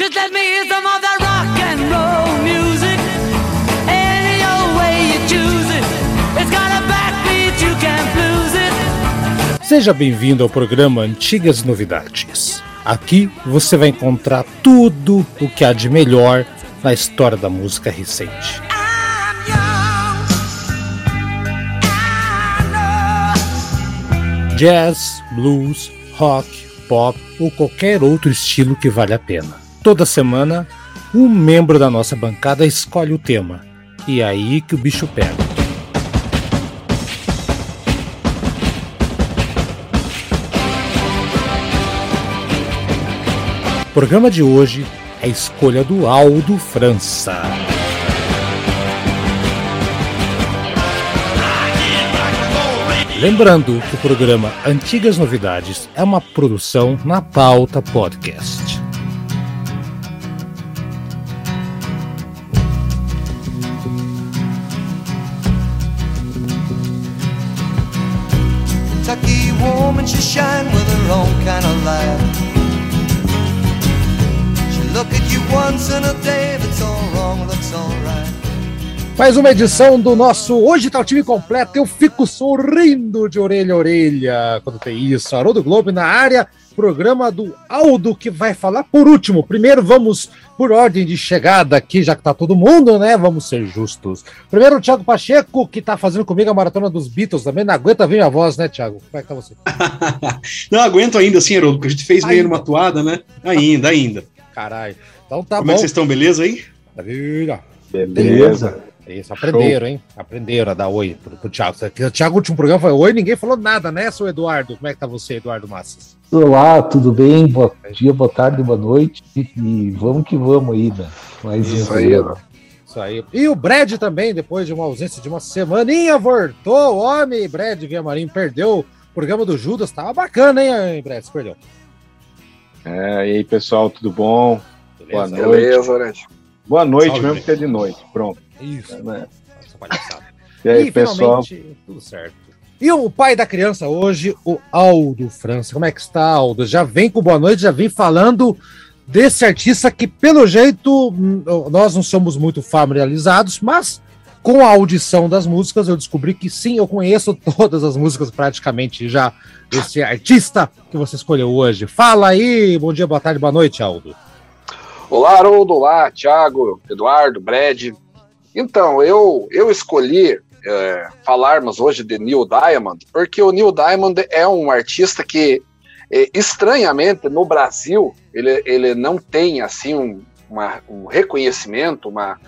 Just let me hear some of that rock and roll music. Any old way you choose it. It's got a backbeat, you can't lose it. Seja bem-vindo ao programa Antigas Novidades. Aqui você vai encontrar tudo o que há de melhor na história da música recente. Jazz, blues, rock, pop ou qualquer outro estilo que vale a pena. Toda semana, um membro da nossa bancada escolhe o tema. E é aí que o bicho pega. O programa de hoje é a escolha do Aldo França. Lembrando que o programa Antigas Novidades é uma produção na pauta podcast. Woman, she shine with her own kind of light. She look at you once in a day, all wrong, looks alright. Mais uma edição do nosso Hoje tá o time completo. Eu fico sorrindo de orelha a orelha quando tem isso. Haroldo Globo na área, programa do Aldo que vai falar por último. Primeiro vamos por ordem de chegada aqui, já que tá todo mundo, né? Vamos ser justos. Primeiro o Thiago Pacheco, que tá fazendo comigo a maratona dos Beatles também. Não aguenta ver minha voz, né, Thiago? Como é que tá você? Não aguento ainda assim, Haroldo, porque a gente fez meio Ainda. numa toada, né? Ainda, ainda. Caralho. Então tá Como bom. é que vocês estão, beleza aí? Maravilha. Beleza. Isso, aprenderam, hein? Aprenderam a dar oi pro, pro Thiago. O Thiago, no último programa, foi oi, ninguém falou nada, né, seu Eduardo? Como é que tá você, Eduardo Massas? Olá, tudo bem? Bom dia, boa tarde, boa noite. E vamos que vamos aí, né? Mais um Isso aí, programa. Isso aí. E o Brad também, depois de uma ausência de uma semaninha, voltou. O homem, Brad Guiamarim, perdeu o programa do Judas. Tava bacana, hein, Brad? Você perdeu. É, e aí, pessoal, tudo bom? Boa Beleza? noite. Beleza, né? Boa noite, Salve, mesmo gente. que é de noite. Pronto. Isso. né? Essa palhaçada. E aí, pessoal? finalmente, tudo certo. E o pai da criança hoje, o Aldo França. Como é que está, Aldo? Já vem com boa noite, já vem falando desse artista que, pelo jeito, hum, nós não somos muito familiarizados, mas com a audição das músicas eu descobri que sim, eu conheço todas as músicas praticamente já desse artista que você escolheu hoje. Fala aí, bom dia, boa tarde, boa noite, Aldo. Olá, Haroldo, olá, Thiago, Eduardo, Brad. Então, eu, eu escolhi é, falarmos hoje de Neil Diamond, porque o Neil Diamond é um artista que, é, estranhamente, no Brasil, ele, ele não tem assim um, uma- um reconhecimento, uma,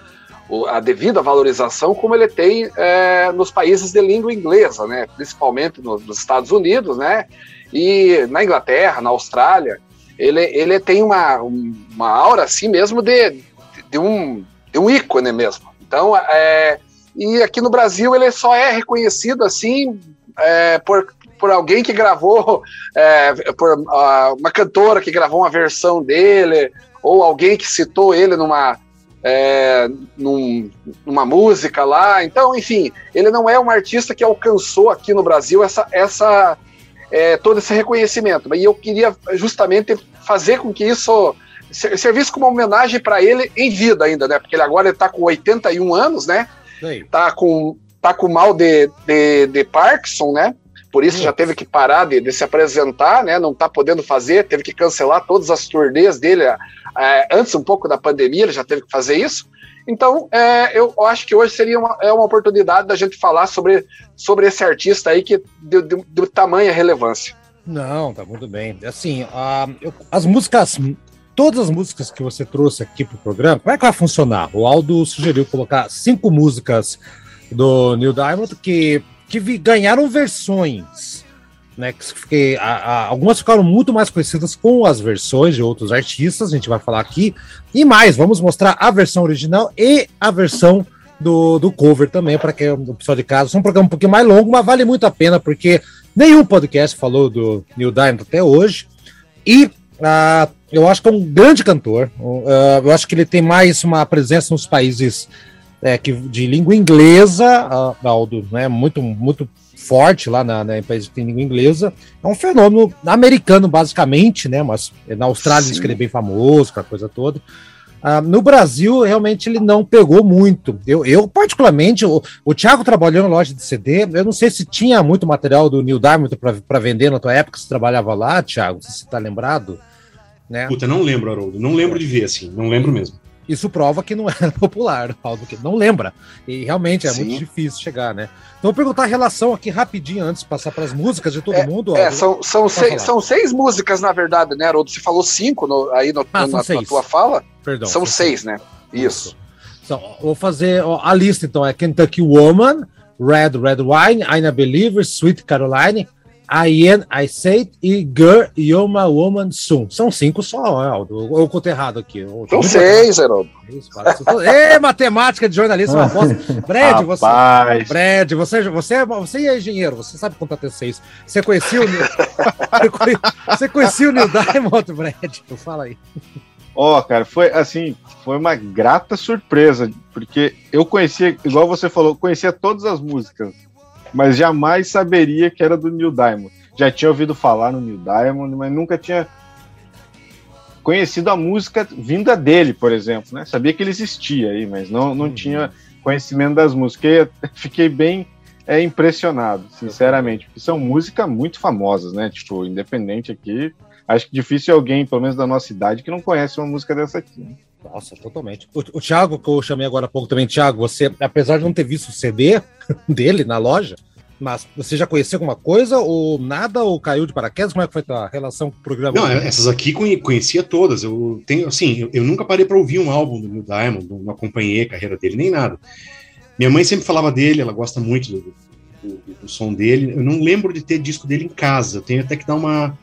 a devida valorização como ele tem é, nos países de língua inglesa, né? principalmente no- nos Estados Unidos, né? e na Inglaterra, na Austrália ele, ele tem uma, um- uma aura assim mesmo de, de, um, de um ícone mesmo. Então, é, e aqui no Brasil ele só é reconhecido assim é, por, por alguém que gravou, é, por ah, uma cantora que gravou uma versão dele, ou alguém que citou ele numa, é, num- numa música lá. Então, enfim, ele não é um artista que alcançou aqui no Brasil essa, essa é, todo esse reconhecimento. E eu queria justamente fazer com que isso servisse como uma homenagem para ele em vida ainda, né? Porque ele agora está com 81 anos, né? E aí? Tá com, tá com mal de, de, de Parkinson, né? Por isso já teve que parar de, de se apresentar, né? Não tá podendo fazer, teve que cancelar todas as turnês dele é, antes um pouco da pandemia, ele já teve que fazer isso. Então, é, eu acho que hoje seria uma, é uma oportunidade da gente falar sobre, sobre esse artista aí que de, de, de tamanha relevância. Não, tá muito bem. Assim, ah, eu- as músicas, todas as músicas que você trouxe aqui pro programa, como é que vai funcionar? O Aldo sugeriu colocar cinco músicas do Neil Diamond que, que ganharam versões, né? Que, a- a- algumas ficaram muito mais conhecidas com as versões de outros artistas, a gente vai falar aqui. E mais, vamos mostrar a versão original e a versão do, do cover também, para que o pessoal de casa. É um programa um pouquinho mais longo, mas vale muito a pena, porque nenhum podcast falou do Neil Diamond até hoje. E ah, eu acho que é um grande cantor. Ah, eu acho que ele tem mais uma presença nos países é, que, de língua inglesa, ah, Aldo, né? Muito, muito forte lá na, na em países que tem língua inglesa. É um fenômeno americano, basicamente, né? Mas na Austrália diz que ele é bem famoso, a coisa toda. Ah, no Brasil, realmente, ele não pegou muito. Eu, eu particularmente, o, o Thiago trabalhou na loja de CD. Eu não sei se tinha muito material do Neil Diamond para vender na tua época, você trabalhava lá, Thiago, se você está lembrado. Né? Puta, não lembro, Haroldo. Não lembro de ver, assim. Não lembro mesmo. Isso prova que não era popular, algo que não lembra. E realmente é Sim. muito difícil chegar, né? Então, vou perguntar a relação aqui rapidinho antes de passar para as músicas de todo mundo. É, ó. são, são, seis, são seis músicas, na verdade, né, Haroldo? Você falou cinco no- aí no- Ah, na, são na seis. tua fala? Perdão. são são seis, né? Isso. Então, vou fazer ó, a lista, então. É Kentucky Woman, Red Red Wine, I'm a Believer, Sweet Caroline, I Am, I Say e Girl, You're My Woman Soon. São cinco só, Aldo. Ou eu contei errado aqui. Eu- São seis. Ê, matemática de jornalista, uma bosta. Brad, você. Rapaz, Brad, você, você, você é engenheiro, você sabe contar até seis. Você conhecia o Neil, você conhe- você conhecia o Neil Diamond, Brad? Fala aí. ó, cara, foi assim, foi uma grata surpresa, porque eu conhecia, igual você falou, conhecia todas as músicas, mas jamais saberia que era do Neil Diamond. Já tinha ouvido falar no Neil Diamond, mas nunca tinha conhecido a música vinda dele, por exemplo, né? Sabia que ele existia aí, mas não, não Uhum. tinha conhecimento das músicas. Fiquei bem é, impressionado, sinceramente, porque são músicas muito famosas, né? Tipo, independente aqui, acho que difícil alguém, pelo menos da nossa idade, que não conhece uma música dessa aqui. né? Nossa, totalmente. O, o Thiago, que eu chamei agora há pouco também, Thiago, você, apesar de não ter visto o CD dele na loja, mas você já conhecia alguma coisa ou nada, ou caiu de paraquedas? Como é que foi a tua relação com o programa? Não, é, essas aqui conhe- conhecia todas. Eu tenho, assim, eu, eu nunca parei para ouvir um álbum do Neil Diamond, não acompanhei a carreira dele nem nada. Minha mãe sempre falava dele, ela gosta muito do, do- do som dele. Eu não lembro de ter disco dele em casa. Eu tenho até que dar uma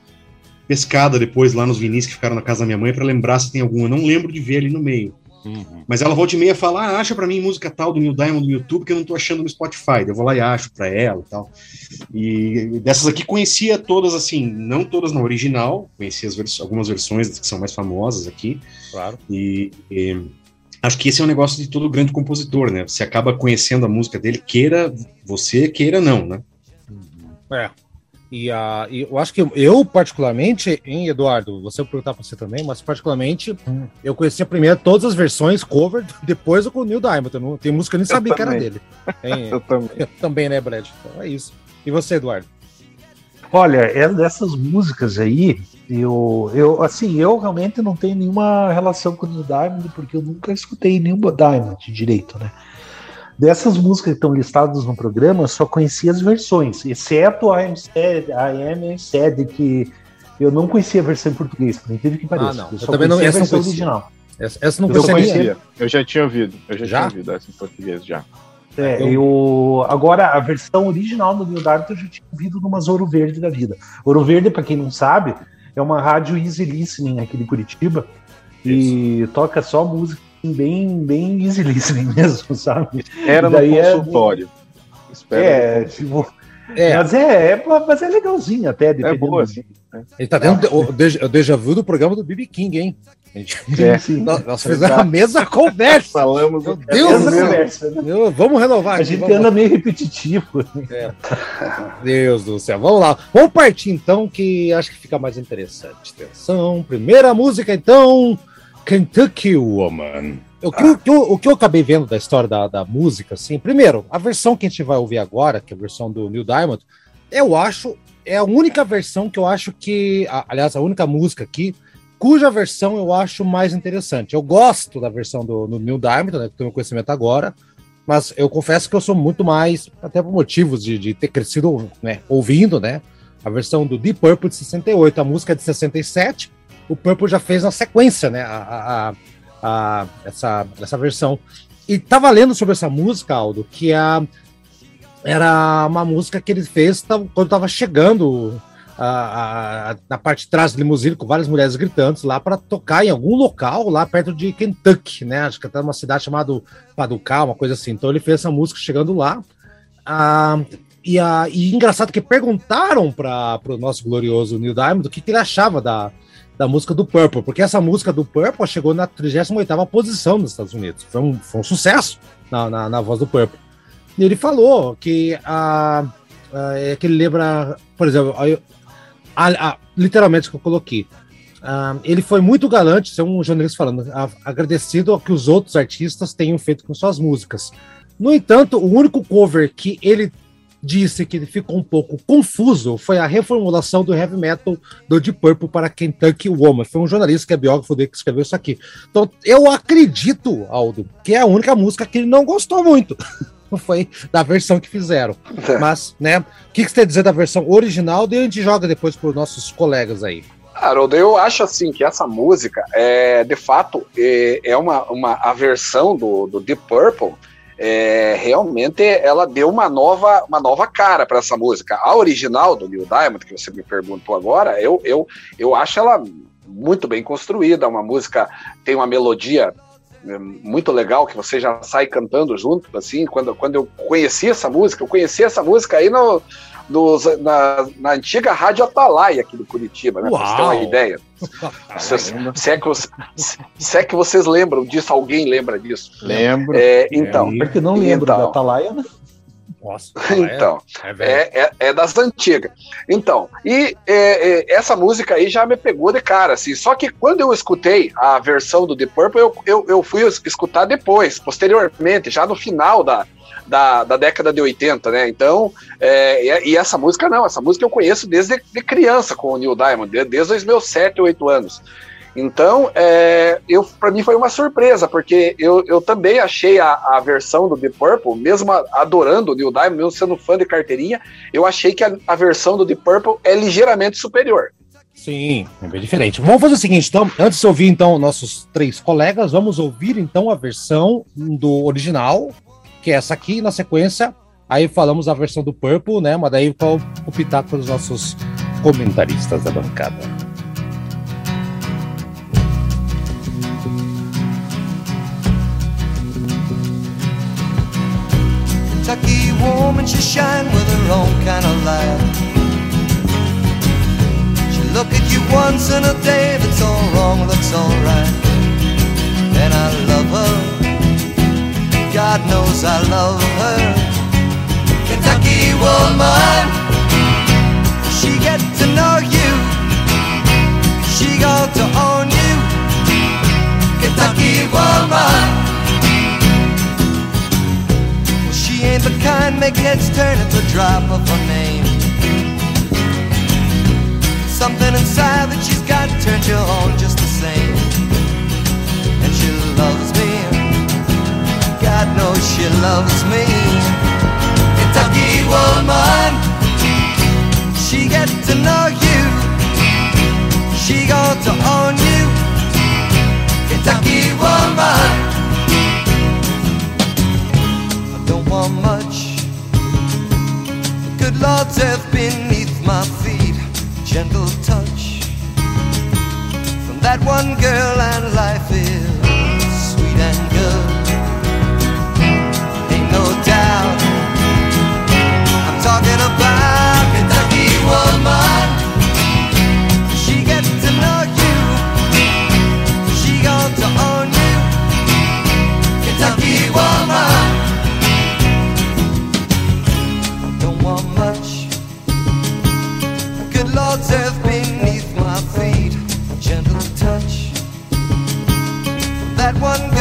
pescada depois lá nos vinis que ficaram na casa da minha mãe para lembrar se tem algum. Eu não lembro de ver ali no meio. Uhum. Mas ela volta e meia fala: ah, acha pra mim música tal do Neil Diamond no YouTube que eu não tô achando no Spotify. Eu vou lá e acho pra ela e tal. E dessas aqui conhecia todas, assim, não todas na original, conhecia vers- algumas versões que são mais famosas aqui. Claro. E, e acho que esse é um negócio de todo grande compositor, né? Você acaba conhecendo a música dele, queira você, queira não, né? É. E, a, e eu acho que eu, particularmente, hein, Eduardo, você vou perguntar pra você também, mas particularmente, Hum. eu conhecia primeiro todas as versões cover, depois eu com o Neil Diamond. Eu não, tem música que eu nem Eu sabia que era também. dele. Hein? Eu também. Eu também, né, Brad? Então é isso. E você, Eduardo? Olha, é dessas músicas aí, eu, eu assim, eu realmente não tenho nenhuma relação com o Neil Diamond, porque eu nunca escutei nenhum Diamond direito, né? Dessas músicas que estão listadas no programa, eu só conhecia as versões, exceto a I Am Sad, I Am Sad, que eu não conhecia a versão em português, por incrível que pareça. Ah, não. Eu Eu só também não- conhecia essa a não versão conhecia. original. Essa, essa não Eu conhecia. conhecia, eu já tinha ouvido, eu já, Já? tinha ouvido essa em português já. É, Eu- eu... Agora, a versão original do Neil Diamond eu já tinha ouvido numas Ouro Verde da vida. Ouro Verde, para quem não sabe, é uma rádio easy listening aqui de Curitiba e toca só música bem, bem easy listening mesmo, sabe? Era no Daí é- consultório. Espera. É, tipo, É, mas é, é, mas é legalzinho até, É boa, assim. ele tá dentro do, o, déjà, o déjà vu do programa do BB King, hein? Gente- É. Sim, nós, nós fizemos a mesma conversa. Falamos Meu é Deus essa do céu. conversa, né? Meu, Vamos renovar A aqui. gente vamos anda meio repetitivo. Deus do céu. Vamos lá. Vamos partir então, que acho que fica mais interessante. Atenção. Primeira música, então. Kentucky Woman. O que, o que eu, o que eu acabei vendo da história da, da música, assim, primeiro, a versão que a gente vai ouvir agora, que é a versão do Neil Diamond, eu acho, é a única versão que eu acho que, aliás, a única música aqui, cuja versão eu acho mais interessante. Eu gosto da versão do, do Neil Diamond, né, que tenho conhecimento agora, mas eu confesso que eu sou muito mais, até por motivos de, de ter crescido né, ouvindo, né? A versão do Deep Purple de 68, a música é de 67, o Purple já fez na sequência, né? A, a- a- a- essa, essa versão. E tava lendo sobre essa música, Aldo, que a, era uma música que ele fez tava- quando tava chegando a- a- na parte de trás do limusine com várias mulheres gritantes lá para tocar em algum local lá perto de Kentucky, né? Acho que até uma cidade chamada Paducah, uma coisa assim. Então ele fez essa música chegando lá. Ah, e, a, e engraçado que perguntaram para o nosso glorioso Neil Diamond o que, que ele achava da, da música do Purple, porque essa música do Purple chegou na 38ª posição nos Estados Unidos. Foi um, foi um sucesso na, na, na voz do Purple. E ele falou que a, ah, é que ele lembra, por exemplo, a- a- literalmente que eu coloquei. Ah, ele foi muito galante, isso é um jornalista falando, a- agradecido ao que os outros artistas tenham feito com suas músicas. No entanto, o único cover que ele disse que ele ficou um pouco confuso foi a reformulação do heavy metal do Deep Purple para Kentucky Woman. Foi um jornalista que é biógrafo dele que escreveu isso aqui. Então, eu acredito, Aldo, que é a única música que ele não gostou muito. Foi da versão que fizeram. Mas, né, o que, que você tem a dizer da versão original? Daí a gente joga depois para os nossos colegas aí. Haroldo, eu acho assim que essa música é de fato é, é uma, uma a versão do, do Deep Purple. É, realmente ela deu uma nova, uma nova cara para essa música. A original do Neil Diamond, que você me perguntou agora, eu, eu, eu acho ela muito bem construída. Uma música tem uma melodia é, muito legal que você já sai cantando junto. Assim, quando, quando eu conheci essa música, eu conheci essa música aí no, nos- na, na antiga Rádio Atalaia aqui do Curitiba, né? Pra você ter uma ideia. Se, se é que você- se é que vocês lembram disso, alguém lembra disso. Lembro. É, então, Porque não lembro Então. da Atalaia, né? Nossa, então, é, é é, é, é das antigas. Então, e é, é, essa música aí já me pegou de cara, assim. Só que quando eu escutei a versão do The Purple, eu, eu, eu fui es- escutar depois, posteriormente, já no final da, da, da década de 80, né? Então, é, e, e essa música não, essa música eu conheço desde de criança com o Neil Diamond, de- desde os meus 7, 8 anos. Então, é, eu para mim foi uma surpresa, porque eu, eu também achei a, a versão do The Purple, mesmo adorando o Neil Diamond, mesmo sendo fã de carteirinha, eu achei que a, a versão do The Purple é ligeiramente superior. Sim, é bem diferente. Vamos fazer o seguinte, então, antes de ouvir então nossos três colegas, vamos ouvir então a versão do original, que é essa aqui, na sequência, aí falamos a versão do Purple, né? Mas daí qual o pitaco dos nossos comentaristas da bancada. Woman, she shine with her own kind of light. She look at you once in a day, if it's all wrong, looks alright. And I love her, God knows I love her. Kentucky woman, she get to know you, she got to own you. Kentucky woman. She ain't the kind make heads turn at the drop of her name. Something inside that she's got turns you on just the same. And she loves me. God knows she loves me. Kentucky woman, she get to know you. She got to own you. Kentucky woman. Much. The good Lord's earth beneath my feet. Gentle touch from that one girl, and life is that one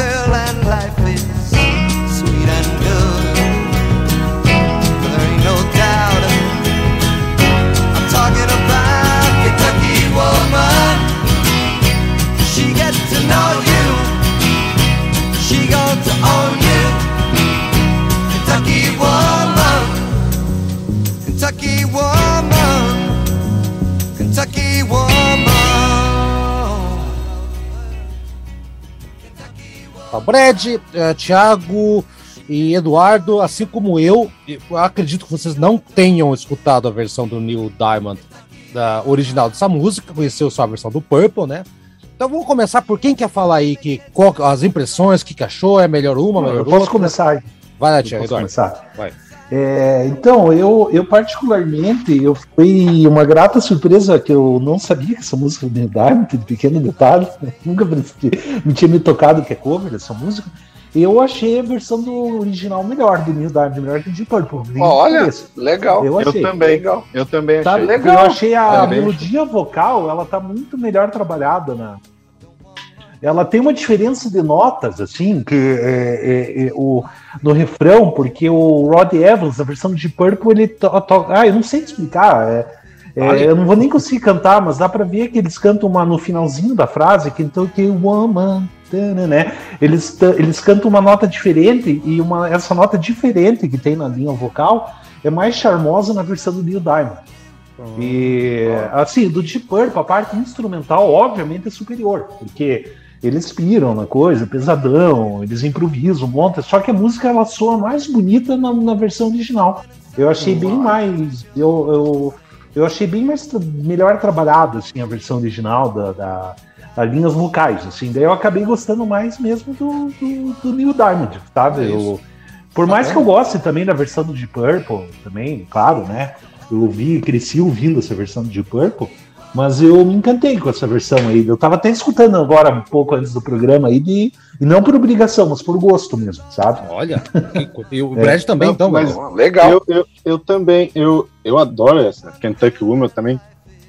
Brad, eh, Thiago e Eduardo, assim como eu, eu acredito que vocês não tenham escutado a versão do Neil Diamond da original dessa música, conheceu só a versão do Purple, né? Então vamos começar por quem quer falar aí que qual- as impressões, o que, que achou, é melhor uma, melhor Eu outra. posso começar? Vai lá, Thiago, Eduardo. começar? Vai. É, então, eu, eu particularmente, eu foi uma grata surpresa que eu não sabia que essa música do Neil Diamond, de pequeno detalhe, nunca me, me tinha me tocado que é cover dessa música. Eu achei a versão do original melhor, do Neil Diamond, melhor que o Deep Purple. nem Olha, conheço. legal. Eu Eu achei. também. Legal. Eu também Tá achei. legal. Eu achei a melodia vocal, ela tá muito melhor trabalhada na. Ela tem uma diferença de notas, assim, que é, é, é, o, no refrão, porque o Rod Evans, na versão de Purple, ele toca. Ah, eu não sei explicar. é, é, eu não vou nem conseguir cantar, mas dá pra ver que eles cantam uma no finalzinho da frase, que então que woman, né? Eles, eles cantam uma nota diferente e uma, essa nota diferente que tem na linha vocal é mais charmosa na versão do Neil Diamond. E assim, do Deep Purple, a parte instrumental, obviamente, é superior, porque eles piram na coisa, pesadão, eles improvisam, montam, só que a música ela soa mais bonita na, na versão original. Eu achei bem mais. Eu, eu, eu achei bem mais melhor trabalhado assim, a versão original da, da, das linhas vocais. Assim. Daí eu acabei gostando mais mesmo do, do, do Neil Diamond, sabe? É. Eu- por mais que eu goste também da versão do Deep Purple, também, claro, né? Eu ouvi, cresci ouvindo essa versão do Deep Purple, mas eu me encantei com essa versão aí. Eu tava até escutando agora um pouco antes do programa aí, de, e não por obrigação, mas por gosto mesmo, sabe? Olha, e o É. Brad também, Não, então, mas-. Legal. Eu, eu, eu também, eu, eu adoro essa Kentucky Woman, eu também,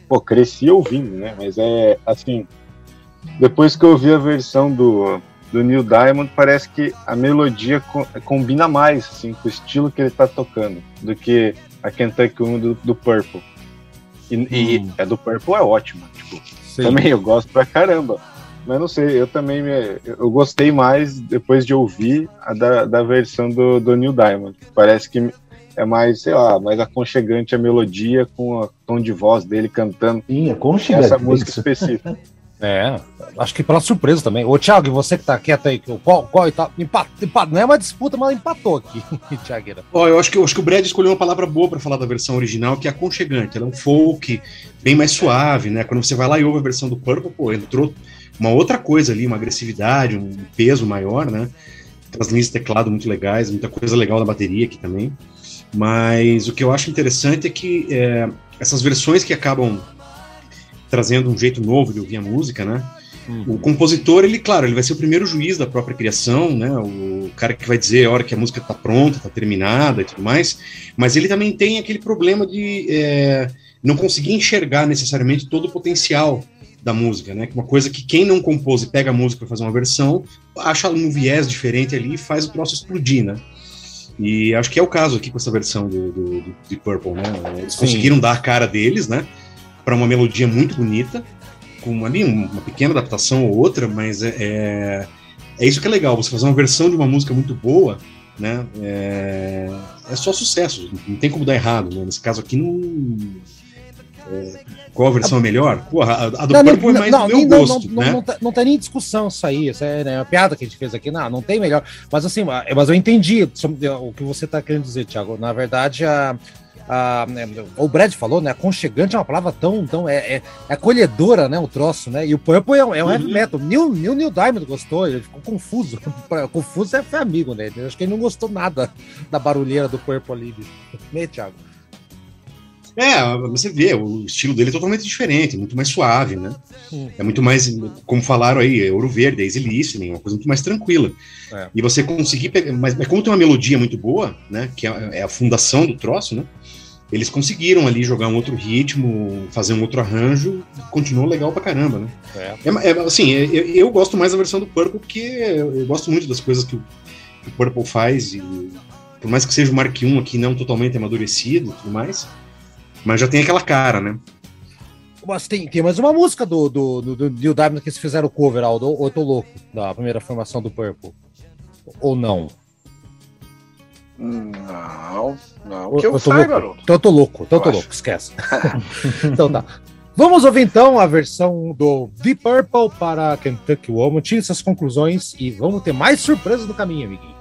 pô, cresci ouvindo, né? Mas é assim, depois que eu ouvi a versão do, do Neil Diamond, parece que a melodia co- combina mais, assim, com o estilo que ele tá tocando, do que a Kentucky Woman do, do Purple. E, e Hum. a do Purple é ótima, tipo, Sim. também eu gosto pra caramba. Mas não sei, eu também me, eu gostei mais depois de ouvir a da, da versão do, do Neil Diamond. Parece que é mais, sei lá, mais aconchegante a melodia com o tom de voz dele cantando Sim, é essa música específica. É, acho que pela surpresa também. Ô, Thiago, e você que tá quieto aí, qual, qual tá, empate, empate, não é uma disputa, mas empatou aqui, Thiagueira. Ó, eu acho que, eu acho que o Brad escolheu uma palavra boa pra falar da versão original, que é aconchegante. Ela é um folk bem mais suave, né? Quando você vai lá e ouve a versão do Purple, pô, entrou uma outra coisa ali, uma agressividade, um peso maior, né? Aquelas linhas de teclado muito legais, muita coisa legal na bateria aqui também. Mas o que eu acho interessante é que é, essas versões que acabam trazendo um jeito novo de ouvir a música, né? O compositor, ele, claro, ele vai ser o primeiro juiz da própria criação, né? O cara que vai dizer a hora que a música tá pronta, tá terminada e tudo mais. Mas ele também tem aquele problema de é, não conseguir enxergar necessariamente todo o potencial da música, né? Uma coisa que quem não compôs e pega a música para fazer uma versão, acha um viés diferente ali e faz o troço explodir, né? E acho que é o caso aqui com essa versão do, do, do de Purple, né? Eles Sim. conseguiram dar a cara deles, né? Para uma melodia muito bonita, com ali uma pequena adaptação ou outra, mas é, é, é isso que é legal, você fazer uma versão de uma música muito boa, né? É, é só sucesso, não tem como dar errado, né? Nesse caso aqui não. é, qual a versão é melhor? Porra, a, a do Não, Purple é mais não, do meu não, gosto, não, né? não, tá- não tem nem discussão isso aí, isso é né, uma piada que a gente fez aqui, não, não tem melhor. Mas assim, mas eu entendi o que você está querendo dizer, Thiago. Na verdade, a, a- né, o Brad falou, né? Aconchegante é uma palavra tão, tão é, é, é acolhedora, né? O troço, né? E o Purple é, um- é um heavy Uhum. metal. Neil, Neil, Neil Diamond gostou, ele ficou confuso. confuso é foi amigo, né? Acho que ele não gostou nada da barulheira do Purple ali, bicho. Né, Thiago? É, você vê, o estilo dele é totalmente diferente, muito mais suave, né? Hum. É muito mais, como falaram aí, é Ouro Verde, é easy listening, uma coisa muito mais tranquila. É. E você conseguir pegar, mas, mas como tem uma melodia muito boa, né, que é, é a fundação do troço, né? Eles conseguiram ali jogar um outro ritmo, fazer um outro arranjo, e continuou legal pra caramba, né? É. É, é, assim, é, eu, eu gosto mais da versão do Purple porque eu, eu gosto muito das coisas que o, que o Purple faz e por mais que seja o Mark I aqui não totalmente amadurecido e tudo mais, mas já tem aquela cara, né? Mas tem, tem mais uma música do, do, do, do Neil Diamond que eles fizeram o cover, Aldo, ou eu tô louco, da primeira formação do Purple. Ou não? Não, não. Que eu, eu tô saiba, louco. Haroldo. Então eu tô louco, então eu tô Eu louco, esquece. então tá. Vamos ouvir então a versão do Deep Purple para Kentucky Woman. Tire suas conclusões e vamos ter mais surpresas no caminho, amiguinhos.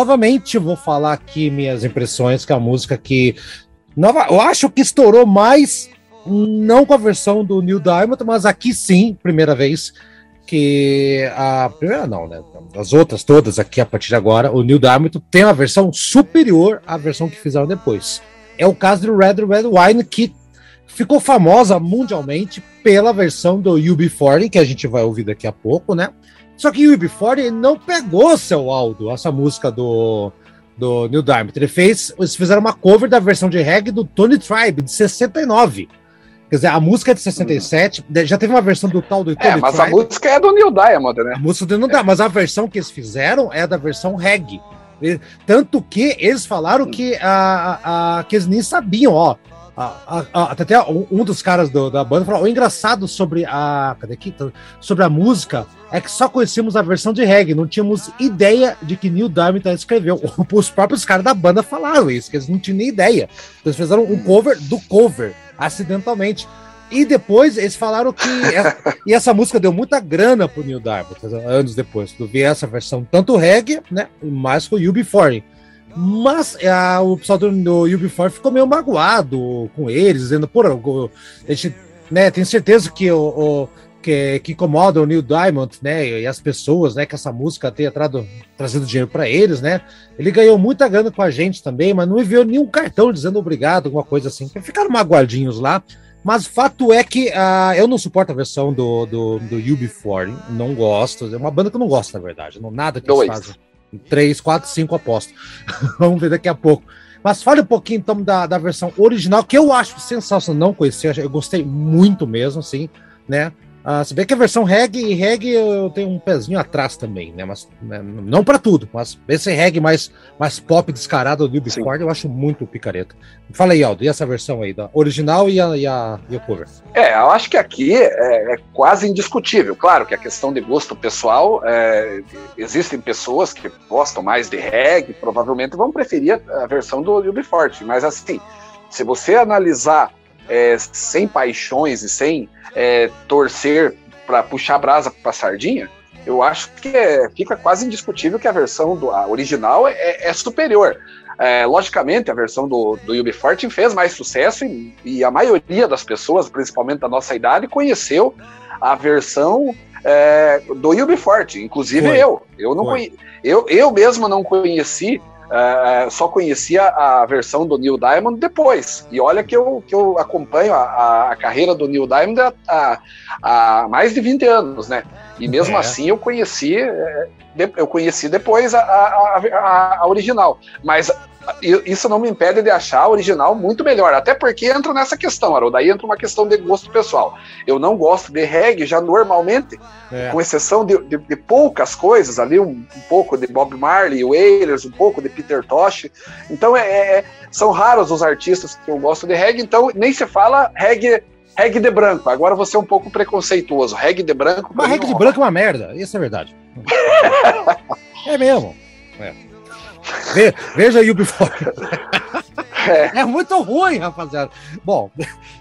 Novamente vou falar aqui minhas impressões que a música que nova, eu acho que estourou mais não com a versão do Neil Diamond, mas aqui sim, primeira vez que a primeira não, né? As outras todas aqui a partir de agora, o Neil Diamond tem uma versão superior à versão que fizeram depois. É o caso do Red Red Wine que ficou famosa mundialmente pela versão do UB40 que a gente vai ouvir daqui a pouco, né? Só que o UB40 não pegou seu Aldo, essa música do, do Neil Diamond. Ele fez, eles fizeram uma cover da versão de reggae do Tony Tribe, de 69. Quer dizer, a música é de 67, de- já teve uma versão do tal do Tony É, mas a Tribe. música é do Neil Diamond, né? A música do Neil Diamond, mas a versão que eles fizeram é da versão reggae. Tanto que eles falaram que, a, a- a- que eles nem sabiam, ó. A- a- até um, um dos caras do- da banda falou: o engraçado sobre a. Cadê aqui? Sobre a música é que só conhecíamos a versão de reggae, não tínhamos ideia de que Neil Diamond escreveu. Os próprios caras da banda falaram isso, que eles não tinham nem ideia. Eles fizeram um cover do cover, acidentalmente. E depois eles falaram que. essa- e essa música deu muita grana pro Neil Diamond, anos depois. Tu vê essa versão, tanto reggae, né? Mais com o UB40. Mas a, o pessoal do, do UB4 ficou meio magoado com eles, dizendo, pô, a gente né, tem certeza que o, o- que, que incomoda o Neil Diamond, né, e as pessoas, né, que essa música tenha trado, trazido dinheiro para eles, né, ele ganhou muita grana com a gente também, mas não enviou nenhum cartão dizendo obrigado, alguma coisa assim, ficaram magoadinhos lá, mas fato é que ah, eu não suporto a versão do, do, do UB40, não gosto, é uma banda que eu não gosto, na verdade, não, nada que Dois. eles fazem. Três, quatro, cinco aposto. Vamos ver daqui a pouco. Mas fale um pouquinho então da, da versão original, que eu acho sensacional, não conhecia, eu gostei muito mesmo, assim, né? Ah, se bem que a versão reggae e reggae eu tenho um pezinho atrás também, né? Mas né, não para tudo, mas esse reggae mais, mais pop descarado do Bill Ford eu acho muito picareta. Fala aí, Aldo, e essa versão aí, da original e a, e a, e a cover? É, eu acho que aqui é, é quase indiscutível. Claro que a questão de gosto pessoal, é, existem pessoas que gostam mais de reggae, provavelmente vão preferir a versão do UB40, mas assim, se você analisar é, sem paixões e sem é, torcer para puxar a brasa para sardinha, eu acho que é, fica quase indiscutível que a versão do a original é, é superior. É, logicamente, a versão do, do UB40 fez mais sucesso e, e, a maioria das pessoas, principalmente da nossa idade, conheceu a versão é, do UB40, inclusive Foi. eu. Eu, não eu. eu mesmo não conheci Uh, só conhecia a versão do Neil Diamond depois. E olha que eu, que eu acompanho a, a carreira do Neil Diamond há, há, mais de 20 anos, né? E mesmo É. assim eu conheci, de- eu conheci depois a, a, a- a original. Mas isso não me impede de achar a original muito melhor. Até porque entra nessa questão, Haroldo. Daí entra uma questão de gosto pessoal. Eu não gosto de reggae já normalmente, É. com exceção de, de- de poucas coisas ali, um, um pouco de Bob Marley, Wailers, um pouco de Peter Tosh. Então é, é- são raros os artistas que eu gosto de reggae, então nem se fala reggae, reggae de branco. Agora você é um pouco preconceituoso. Reggae de branco. Mas reggae de branco é uma merda, isso é verdade. é mesmo. É. Ve- veja aí o Before. É muito ruim, rapaziada. Bom,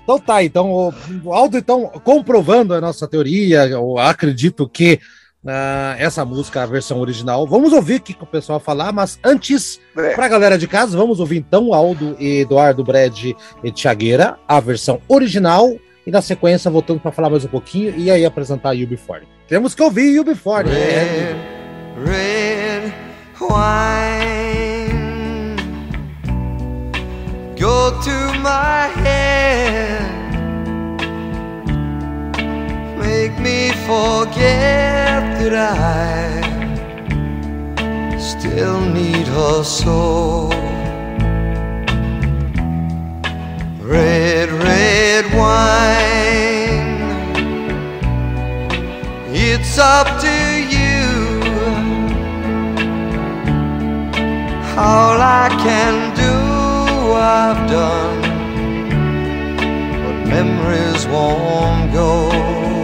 então tá, então o Aldo, então, comprovando a nossa teoria, eu acredito que ah, essa música, a versão original, vamos ouvir o que, o pessoal falar, mas antes, É. pra galera de casa, vamos ouvir então Aldo e Eduardo Brad e Tiagueira, a versão original, e na sequência voltando para falar mais um pouquinho e aí apresentar UB40. Temos que ouvir UB40. Red, red wine. Go to my head. Me forget that I still need her so. Red, red wine. It's up to you. All I can do, I've done. But memories won't go.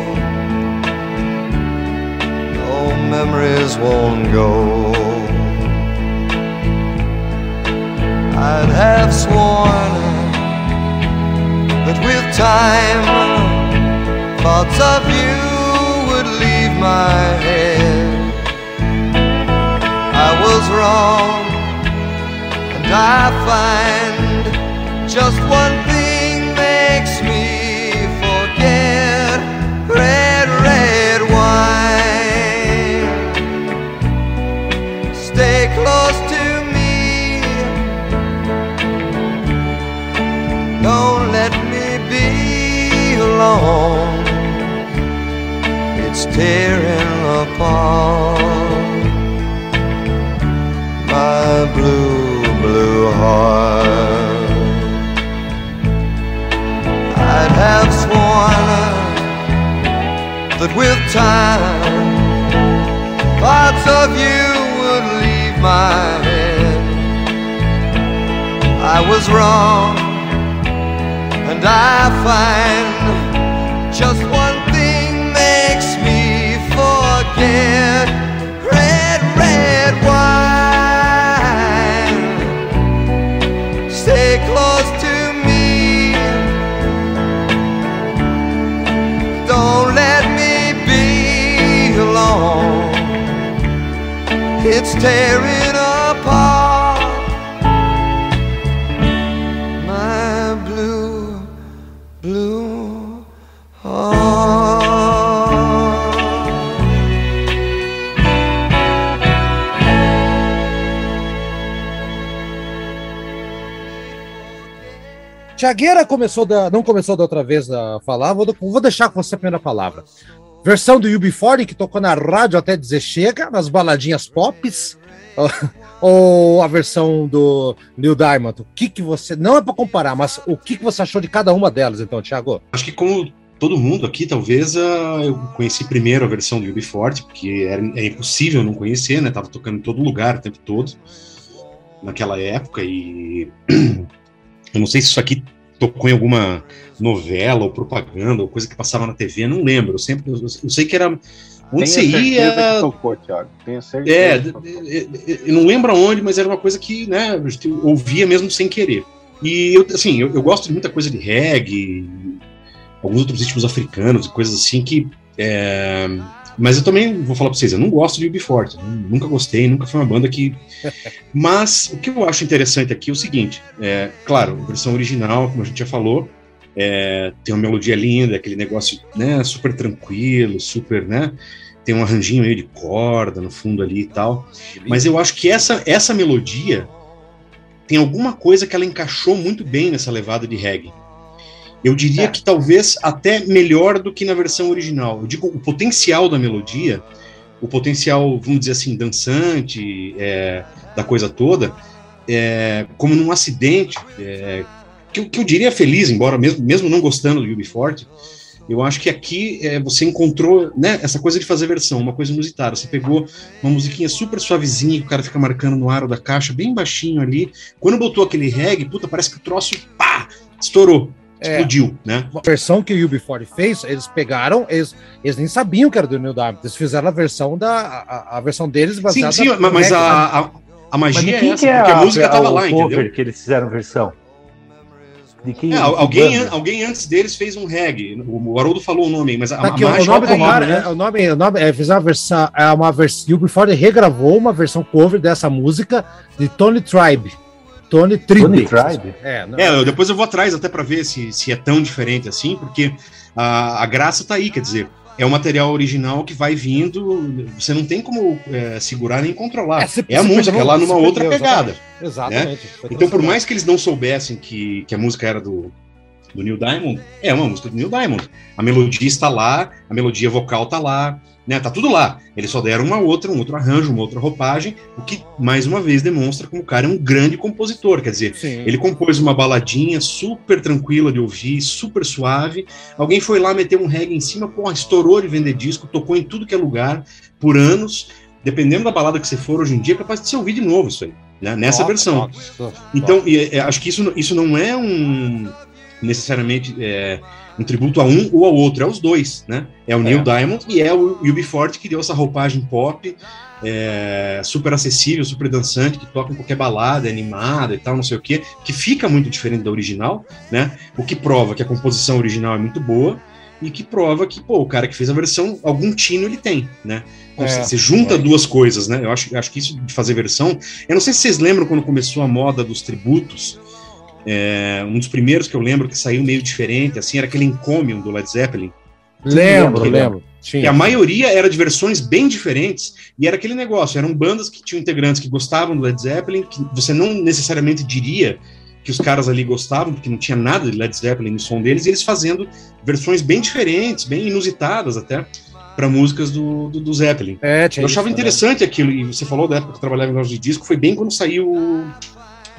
Memories won't go. I'd have sworn that with time thoughts of you would leave my head. I was wrong, and I find just one thing It's tearing apart my blue, blue heart. I'd have sworn that with time, thoughts of you would leave my head. I was wrong, and I find It's tearing apart my blue, blue heart. Tiagueira começou da, não começou da outra vez a falar, vou, vou deixar com você a primeira palavra. Versão do UB40 que tocou na rádio até dizer chega, nas baladinhas pops. Ou a versão do Neil Diamond? O que que você. Não é para comparar, mas o que que você achou de cada uma delas, então, Thiago? Acho que como todo mundo aqui, talvez ah, eu conheci primeiro a versão do UB40, porque era, é impossível não conhecer, né? Tava tocando em todo lugar o tempo todo, naquela época, e eu não sei se isso aqui tocou em alguma novela ou propaganda ou coisa que passava na TV, não lembro. Eu sempre eu, eu sei que era onde Tenho você ia. que tocou, Thiago. Tenho certeza. É, que tocou. eu não lembro aonde, mas era uma coisa que, né, a gente ouvia mesmo sem querer. E eu, assim, eu, eu gosto de muita coisa de reggae, alguns outros ritmos africanos e coisas assim que. é, mas eu também vou falar pra vocês, eu não gosto de UB40, nu- nunca gostei, nunca foi uma banda que. Mas o que eu acho interessante aqui é o seguinte: é, claro, a versão original, como a gente já falou, é, tem uma melodia linda, aquele negócio né, super tranquilo, super, né? Tem um arranjinho meio de corda no fundo ali e tal. Mas eu acho que essa, essa melodia tem alguma coisa que ela encaixou muito bem nessa levada de reggae. Eu diria É. que talvez até melhor do que na versão original. Eu digo, o potencial da melodia, o potencial, vamos dizer assim, dançante, é, da coisa toda, é, como num acidente, é, que, eu- que eu diria feliz, embora mesmo, mesmo não gostando do UB40, eu acho que aqui é, você encontrou né, essa coisa de fazer versão, uma coisa inusitada. Você pegou uma musiquinha super suavezinha, que o cara fica marcando no aro da caixa, bem baixinho ali. Quando botou aquele reggae, puta, parece que o troço, pá, estourou, É. explodiu, né? A versão que o UB40 fez, eles pegaram, eles, eles nem sabiam que era do Neil Diamond. Eles fizeram a versão da a, a versão deles Sim, baseada sim, no mas, mas reggae, né? a, a, a magia é essa, que é porque a, a, música tava o lá, cover entendeu? que eles fizeram versão? De quem? É, alguém, banda? alguém antes deles fez um reggae. O, o Haroldo falou o nome mas a, Tá a aqui, o mágica nome tá do cara, né? é, o nome, o nome é, fez uma versão, é uma versão, UB40 regravou uma versão cover dessa música de Tony Tribe. Tony Tribe. Tony Tribe? É, não, É, eu- depois eu vou atrás até para ver se, se é tão diferente assim, porque a, a graça tá aí, quer dizer, é o material original que vai vindo, você não tem como é, segurar nem controlar. É, se- a música, perdeu, é lá numa outra perdeu, pegada. Exatamente. Foi Então, por mais que eles não soubessem que, que a música era do, do Neil Diamond, é uma música do Neil Diamond. A melodia está lá, a melodia vocal tá lá, né? Tá tudo lá. Eles só deram uma outra, um outro arranjo, uma outra roupagem, o que mais uma vez demonstra como o cara é um grande compositor. Quer dizer, Sim. ele compôs uma baladinha super tranquila de ouvir, super suave. Alguém foi lá meter um reggae em cima, porra, estourou de vender disco, tocou em tudo que é lugar por anos. Dependendo da balada que você for hoje em dia, é capaz de você ouvir de novo isso aí, né? Nessa Toca, versão. toca, toca. Então, e, é, acho que isso, isso não é um necessariamente é, um tributo a um ou ao outro, é os dois, né? É o Neil Diamond e é o UB40 que deu essa roupagem pop, é, super acessível, super dançante, que toca em qualquer balada, é animada e tal, não sei o quê, que fica muito diferente da original, né? O que prova que a composição original é muito boa e que prova que, pô, o cara que fez a versão, algum tino ele tem, né? Então, É, você- junta é. duas coisas, né? Eu acho, eu acho que isso de fazer versão. Eu não sei se vocês lembram quando começou a moda dos tributos. É, um dos primeiros que eu lembro que saiu meio diferente, assim, era aquele Encomium do Led Zeppelin. Lembro, Sim, lembro. Que Tinha. a maioria era de versões bem diferentes, e era aquele negócio, eram bandas que tinham integrantes que gostavam do Led Zeppelin, que você não necessariamente diria que os caras ali gostavam, porque não tinha nada de Led Zeppelin no som deles, e eles fazendo versões bem diferentes, bem inusitadas até, para músicas do, do, do Zeppelin. É, tinha Eu achava isso, né? interessante aquilo, e você falou da época que eu trabalhava em loja de disco, foi bem quando saiu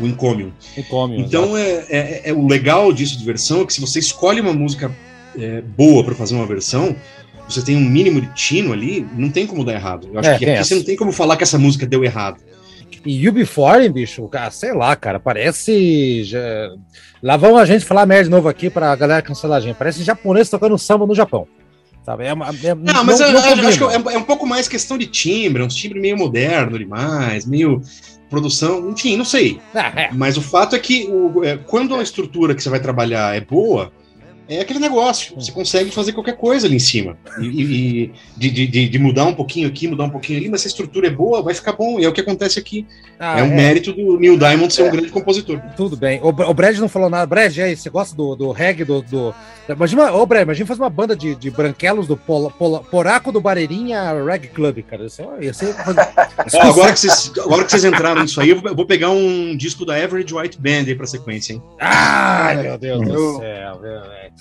o, Encomium. Encomium, Então, é, é, é o legal disso de versão é que se você escolhe uma música é, boa para fazer uma versão, você tem um mínimo de tino ali, não tem como dar errado. Eu acho É, que aqui você não tem como falar que essa música deu errado. E UB40, bicho, cara, sei lá, cara, parece. já- Lá vamos a gente falar merda de novo aqui pra galera cancelar a gente. Parece japonês tocando samba no Japão. Sabe? É, uma- é- Não, mas eu, eu combina. acho que é, é um pouco mais questão de timbre, é um timbre meio moderno demais, meio produção, enfim, não sei. Ah, é. Mas o fato é que o- é, quando a estrutura que você vai trabalhar é boa, é aquele negócio. Você consegue fazer qualquer coisa ali em cima. E, e- de, de- de- mudar um pouquinho aqui, mudar um pouquinho ali, mas se a estrutura é boa, vai ficar bom. E é o que acontece aqui. Ah, é um é. mérito do Neil Diamond ser um grande compositor. Tudo bem. O, o Brad não falou nada. Brad, aí, você gosta do, do reggae, do. do... Imagina, ô Brad, imagina fazer uma banda de, de branquelos do Pola, Pola- Poraco do Bareirinha Reggae Club, cara. Isso é- ia ser. Ó, agora, que vocês, agora que vocês entraram nisso aí, eu vou, pegar um disco da Average White Band aí pra sequência, hein? Ai, meu Deus Eu- do céu, meu velho.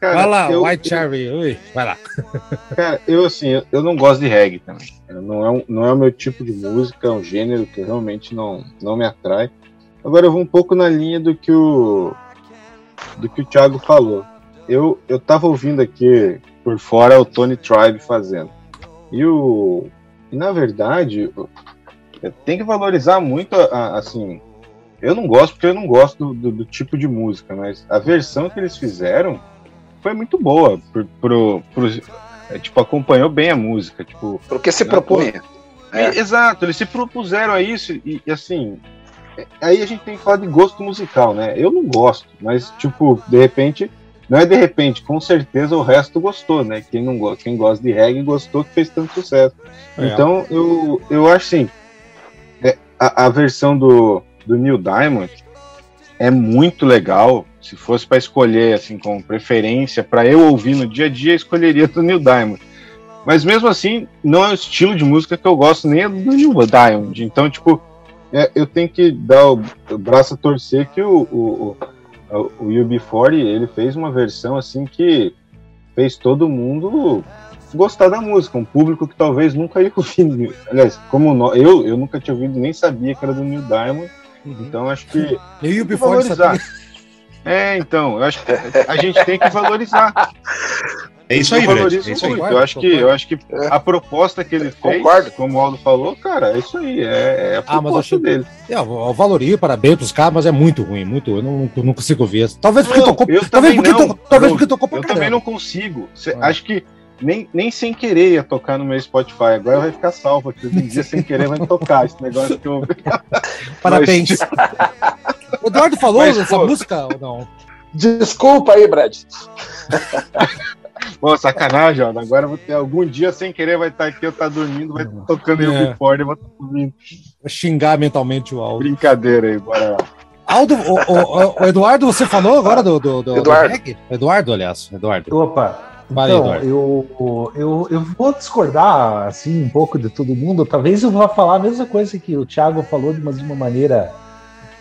Cara, vai lá, eu- White Cherry. Ui, vai lá. Cara, eu assim, eu, eu não gosto de reggae também. Eu Não é, um- não é o meu tipo de música, é um gênero que realmente não, não me atrai. Agora eu vou um pouco na linha do que o do que o Thiago falou. Eu, eu tava ouvindo aqui por fora o Tony Tribe fazendo. E o e na verdade, o- tem que valorizar muito a- a- assim, eu não gosto porque eu não gosto do, do- do tipo de música, mas a versão que eles fizeram foi muito boa pro, pro, pro- é, tipo, acompanhou bem a música, tipo, Porque se Não, propunha. É. e- exato, eles se propuseram a isso e, e, assim, é- aí a gente tem que falar de gosto musical, né? Eu não gosto, mas tipo, de repente, não é de repente, com certeza o resto gostou, né? Quem não gosta, quem gosta de reggae gostou que fez tanto sucesso. É. Então, eu, eu acho assim, é, a, a versão do, do Neil Diamond é muito legal. Se fosse para escolher assim com preferência para eu ouvir no dia a dia, escolheria do Neil Diamond. Mas mesmo assim, não é o estilo de música que eu gosto nem do Neil Diamond. Então, tipo, é, eu tenho que dar o, braço a torcer que o, o, o, o UB40 ele fez uma versão assim que fez todo mundo gostar da música, um público que talvez nunca ia ouvir. Aliás, como nó- eu, eu nunca tinha ouvido, nem sabia que era do Neil Diamond. Então acho que E o Before valorizar. É, então, eu acho que a gente tem que valorizar. É isso aí, valorizo É isso aí. muito. Eu acho que, eu acho que a proposta que ele fez, Concordo. como o Aldo falou, cara, é isso aí. É, é a Ah, mas eu proposta achei- dele. É, Eu, valorio, parabéns pros caras, mas é muito ruim, muito. Eu não, não consigo ouvir. Talvez porque Não, tocou. eu Talvez também porque, não. to- talvez Eu- porque tocou pra Eu também caramba. não consigo. Cê- Ah. Acho que nem, nem sem querer ia tocar no meu Spotify. Agora vai ficar salvo aqui. Um dia sem querer vai tocar esse negócio que eu. Parabéns. O Eduardo falou Mas, dessa pô- música ou não? Desculpa aí, Brad. Pô, sacanagem, ó. Agora vou ter algum dia sem querer vai estar aqui, eu tá dormindo, vai estar tocando É. eu Before, eu vou estar ouvindo. Vou xingar mentalmente o Aldo. Brincadeira aí, bora lá. Aldo, o, o- o Eduardo, você falou agora do, do, do, Eduardo. do reggae? Eduardo, aliás. Eduardo. Opa, Aí, então, eu, eu, eu vou discordar assim um pouco de todo mundo. Talvez eu vá falar a mesma coisa que o Thiago falou, mas de uma maneira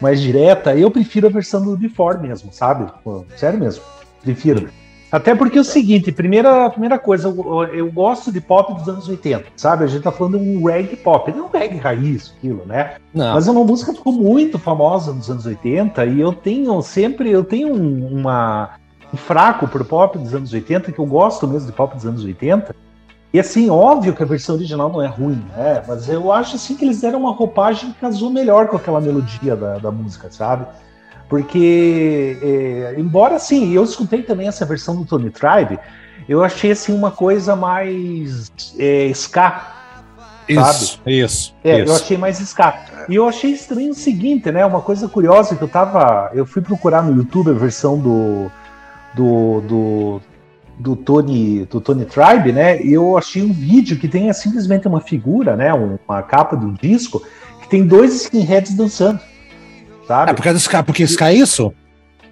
mais direta. Eu prefiro a versão do Before mesmo, sabe? Sério mesmo, prefiro. Até porque é o seguinte, primeira, primeira coisa, eu, eu gosto de pop dos anos 80, sabe? A gente tá falando de um reggae pop, não um reggae raiz, aquilo, né? Não. Mas é uma música que ficou muito famosa nos anos 80 e eu tenho sempre, eu tenho um, uma, um fraco por pop dos anos 80, que eu gosto mesmo de pop dos anos 80. E assim, óbvio que a versão original não é ruim, né? Mas eu acho assim que eles deram uma roupagem que casou melhor com aquela melodia da, da música, sabe? Porque, é, embora assim, eu escutei também essa versão do Tony Tribe, eu achei assim uma coisa mais é, ska, Isso, isso. é, eu isso. achei mais ska. E eu achei estranho o seguinte, né? Uma coisa curiosa que eu tava. Eu fui procurar no YouTube a versão do. Do. do, do Tony, do Tony Tribe, né? Eu achei um vídeo que tem simplesmente uma figura, né? Uma capa de um disco, que tem dois skinheads dançando. Sabe? É porque, do Ska- porque Ska é isso?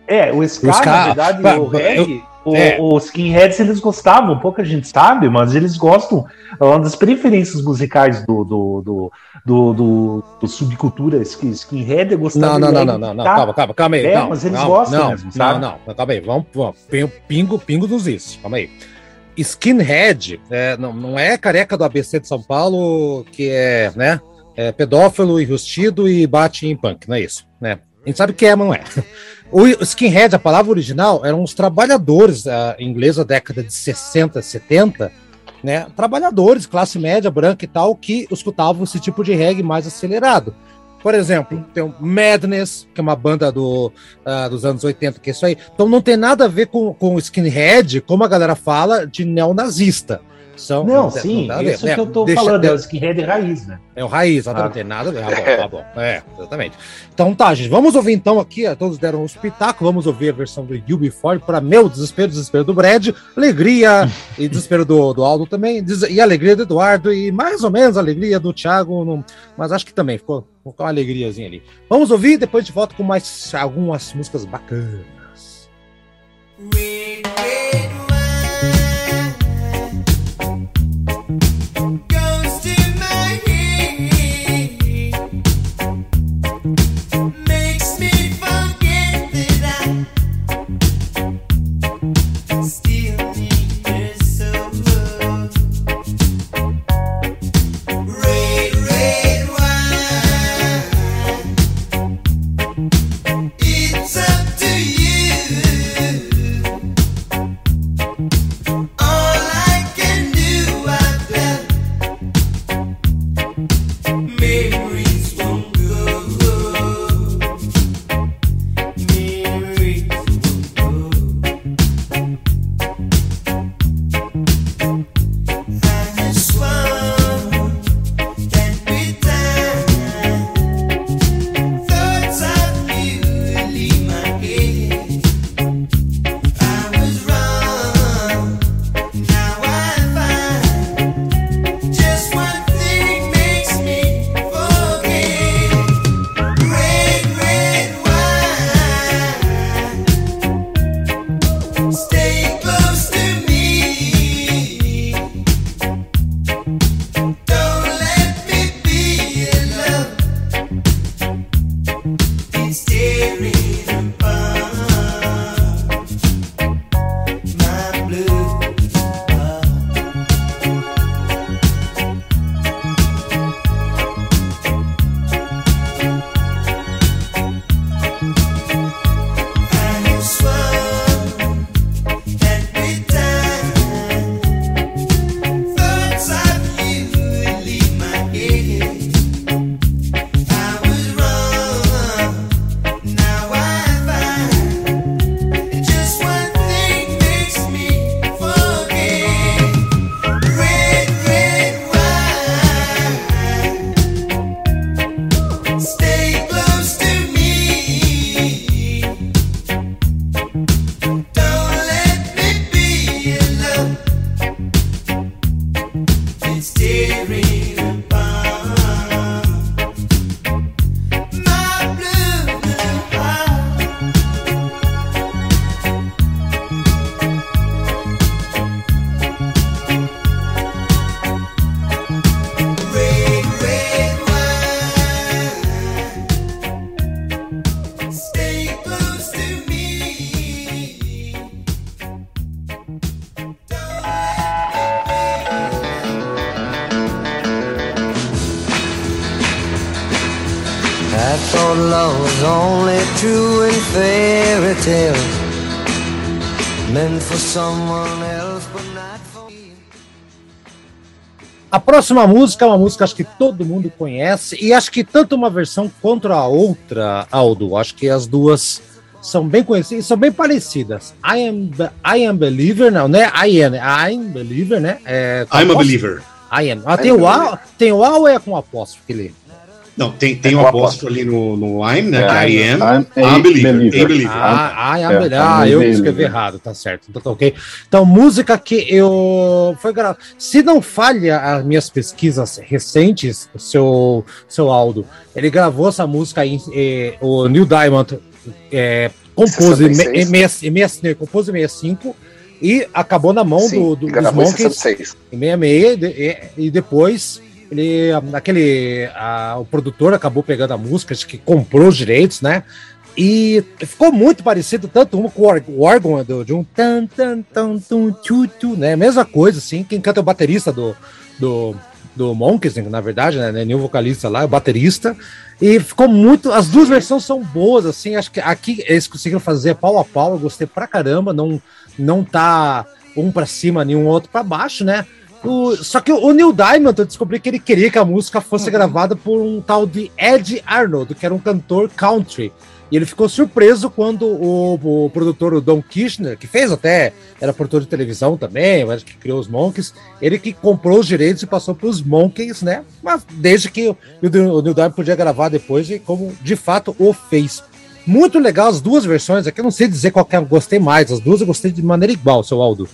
É, o ska, O ska- na verdade, Bah, o reggae, o- é. os skinheads eles gostavam, pouca gente sabe, mas eles gostam, é uma das preferências musicais do, do, do, do, do, do subcultura skin- skinhead é gostar Não, não, não, não, não, não, calma, calma, calma aí. É, não, mas eles gostam não, mesmo, sabe? não, não, calma aí, vamos, vamos pingo, pingo, dos is, calma aí. Skinhead é, não, não é careca do ABC de São Paulo que é, né, é pedófilo, enrustido e bate em punk, não é isso, né? A gente sabe que é, mas não é. O skinhead, a palavra original, eram os trabalhadores uh, ingleses da década de 60, 70, né? Trabalhadores, classe média, branca e tal, que escutavam esse tipo de reggae mais acelerado. Por exemplo, tem o Madness, que é uma banda do, ah, dos anos 80, que é isso aí. Então não tem nada a ver com o skinhead, como a galera fala, de neonazista. São, Não, tem- sim, a ver, isso né? que eu tô Deixa- falando, de- é o skinhead raiz, né? é o raiz, exatamente, Ah. não tem nada a ver. Ah, bom, tá bom. É, exatamente. Então tá, gente, vamos ouvir então aqui, todos deram um espetáculo, vamos ouvir a versão do UB40 para meu desespero, desespero do Brad, alegria e desespero do, do Aldo também, e alegria do Eduardo, e mais ou menos alegria do Thiago, não- mas acho que também ficou, ficou uma alegriazinha ali. Vamos ouvir, depois de volta com mais algumas músicas bacanas. Próxima música é uma música acho que todo mundo conhece e acho que tanto uma versão quanto a outra, Aldo, acho que as duas são bem conhecidas são bem parecidas. I am, I am believer, não, né? I am, I am believer, né? É, I'm a believer. I am. Ah, tem o A, tem o A ou é com apóstrofo que ele? Não, tem, tem É um apóstolo ali no, no I'm, né? É, que I am. I'm a I'm believer. believer. A believer. Ah, ah, é, É, beleza. tá ah no eu meio, escrevi errado, tá certo. Então tá ok. Então, música que eu. Foi gra... Se não falha as minhas pesquisas recentes, o seu, seu Aldo, ele gravou essa música em. eh, o Neil Diamond eh, compôs em, 66. em, meia- em, meia- em compôs em 65 e acabou na mão Sim, do, do, dos Monkeys 66. em 66 e, de- e, e depois ele aquele a- o produtor acabou pegando a música acho que comprou os direitos né e ficou muito parecido tanto uma com o órgão do, de um tan tan tan tum tchu tchu né mesma coisa assim quem canta é o baterista do do do Monkeys, na verdade, né? Nenhum vocalista lá, é o baterista. E ficou muito. As duas versões são boas, assim. Acho que aqui eles conseguiram fazer pau a pau. Eu gostei pra caramba. Não, não tá um pra cima, nenhum outro pra baixo, né? O- só que o Neil Diamond, eu descobri que ele queria que a música fosse gravada por um tal de Ed Arnold, que era um cantor country. E ele ficou surpreso quando o, o produtor, o Don Kirshner, que fez até, era produtor de televisão também, mas que criou os Monkeys, ele que comprou os direitos e passou para os Monkeys, né? Mas desde que o, o Neil Diamond podia gravar depois, e como de fato o fez. Muito legal as duas versões, aqui eu não sei dizer qual que eu gostei mais, as duas eu gostei de maneira igual, seu Aldo.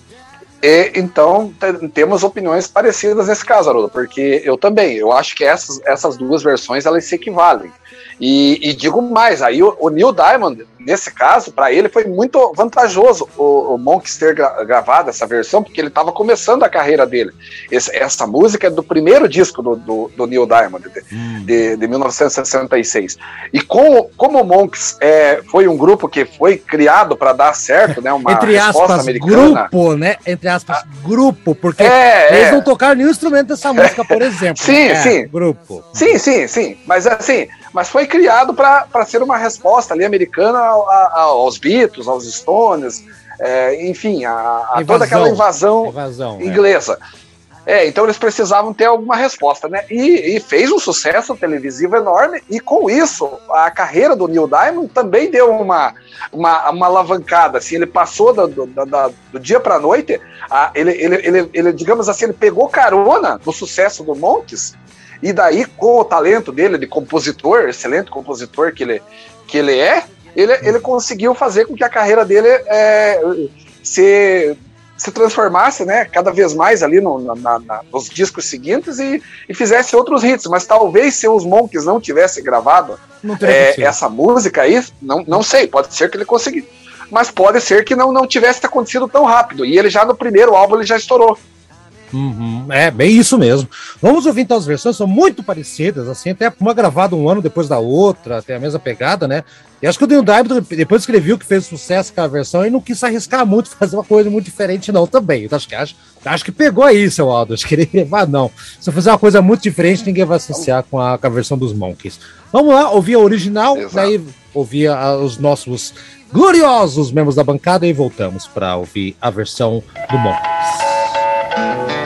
E, então, te- temos opiniões parecidas nesse caso, Haroldo, porque eu também, eu acho que essas, essas duas versões, elas se equivalem. E, e digo mais, aí o, o Neil Diamond, nesse caso, para ele foi muito vantajoso o, o Monks ter gra- gravado essa versão, porque ele estava começando a carreira dele. Esse- essa música é do primeiro disco do, do, do Neil Diamond, de, de, de 1966. E com, como o Monks é, foi um grupo que foi criado para dar certo, né, uma Entre aspas, americana... grupo, né? Entre aspas, grupo, porque É, eles é. não tocaram nenhum instrumento dessa música, por exemplo. Sim, É, sim. Grupo. Sim, sim, sim. Mas assim, mas foi criado para ser uma resposta ali americana ao- a- aos Beatles, aos Stones, é, enfim, a, a toda aquela invasão Invasão. é. inglesa. É, então eles precisavam ter alguma resposta, né? E, e fez um sucesso televisivo enorme, e com isso, a carreira do Neil Diamond também deu uma, uma, uma alavancada. Assim, ele passou do, do, da- do dia para a noite, ele, ele, ele, digamos assim, ele pegou carona no sucesso do Monkeys, e daí, com o talento dele de compositor, excelente compositor que ele, que ele é, ele, ele conseguiu fazer com que a carreira dele é, se, se transformasse né, cada vez mais ali no- na- na- nos discos seguintes e, e fizesse outros hits. Mas talvez se os Monkeys não tivessem gravado é, essa música aí, não, não sei, pode ser que ele conseguisse. Mas pode ser que não, não tivesse acontecido tão rápido. E ele já no primeiro álbum ele já estourou. Uhum, é, bem isso mesmo. Vamos ouvir então as versões, são muito parecidas, assim, até uma gravada um ano depois da outra, tem a mesma pegada, né? E acho que o Neil Diamond, depois que ele viu que fez sucesso com a versão, ele não quis arriscar muito, fazer uma coisa muito diferente, não, também. Então, acho que, acho, acho que pegou aí, seu Aldo. Acho que ele levar, não. Se eu fizer uma coisa muito diferente, ninguém vai associar com a, com a versão dos Monkeys. Vamos lá, ouvir a original, Exato. daí ouvir a- os nossos gloriosos membros da bancada e voltamos para ouvir a versão do Monkeys.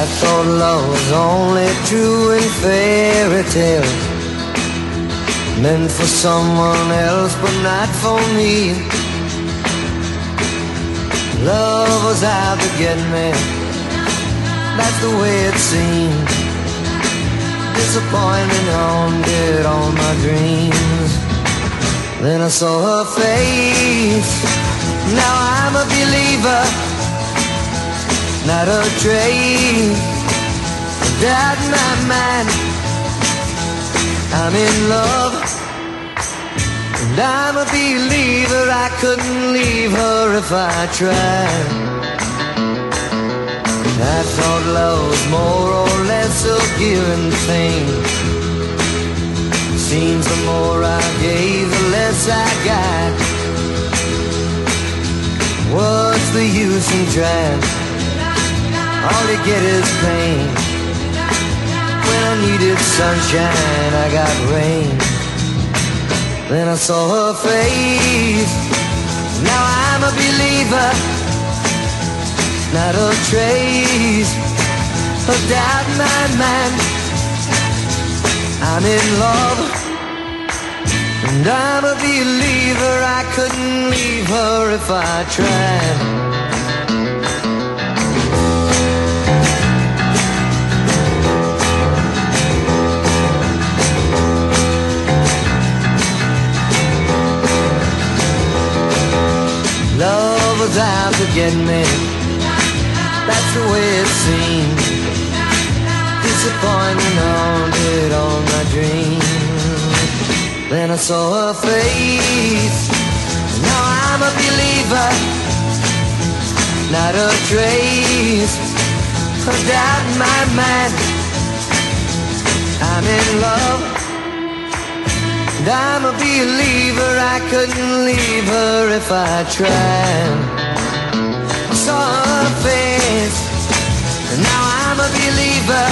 I thought love was only true in fairy tales, meant for someone else, but not for me. Love was out to get me, that's the way it seemed. Disappointment haunted all my dreams. Then I saw her face, Now I'm a believer, not a trade. That my man, I'm in love. And I'm a believer, I couldn't leave her if I tried. I thought love was more or less a given thing. Seems the more I gave, the less I got. What's the use in trying? All you get is pain. When I needed sunshine, I got rain. Then I saw her face. Now I'm a believer, not a trace of doubt in my mind. I'm in love, and I'm a believer. I couldn't leave her if I tried. Me. That's the way it seemed. Disappointment haunted all my dreams. Then I saw her face. Now I'm a believer, not a trace of doubt in my mind. I'm in love. And I'm a believer, I couldn't leave her if I tried. And now I'm a believer.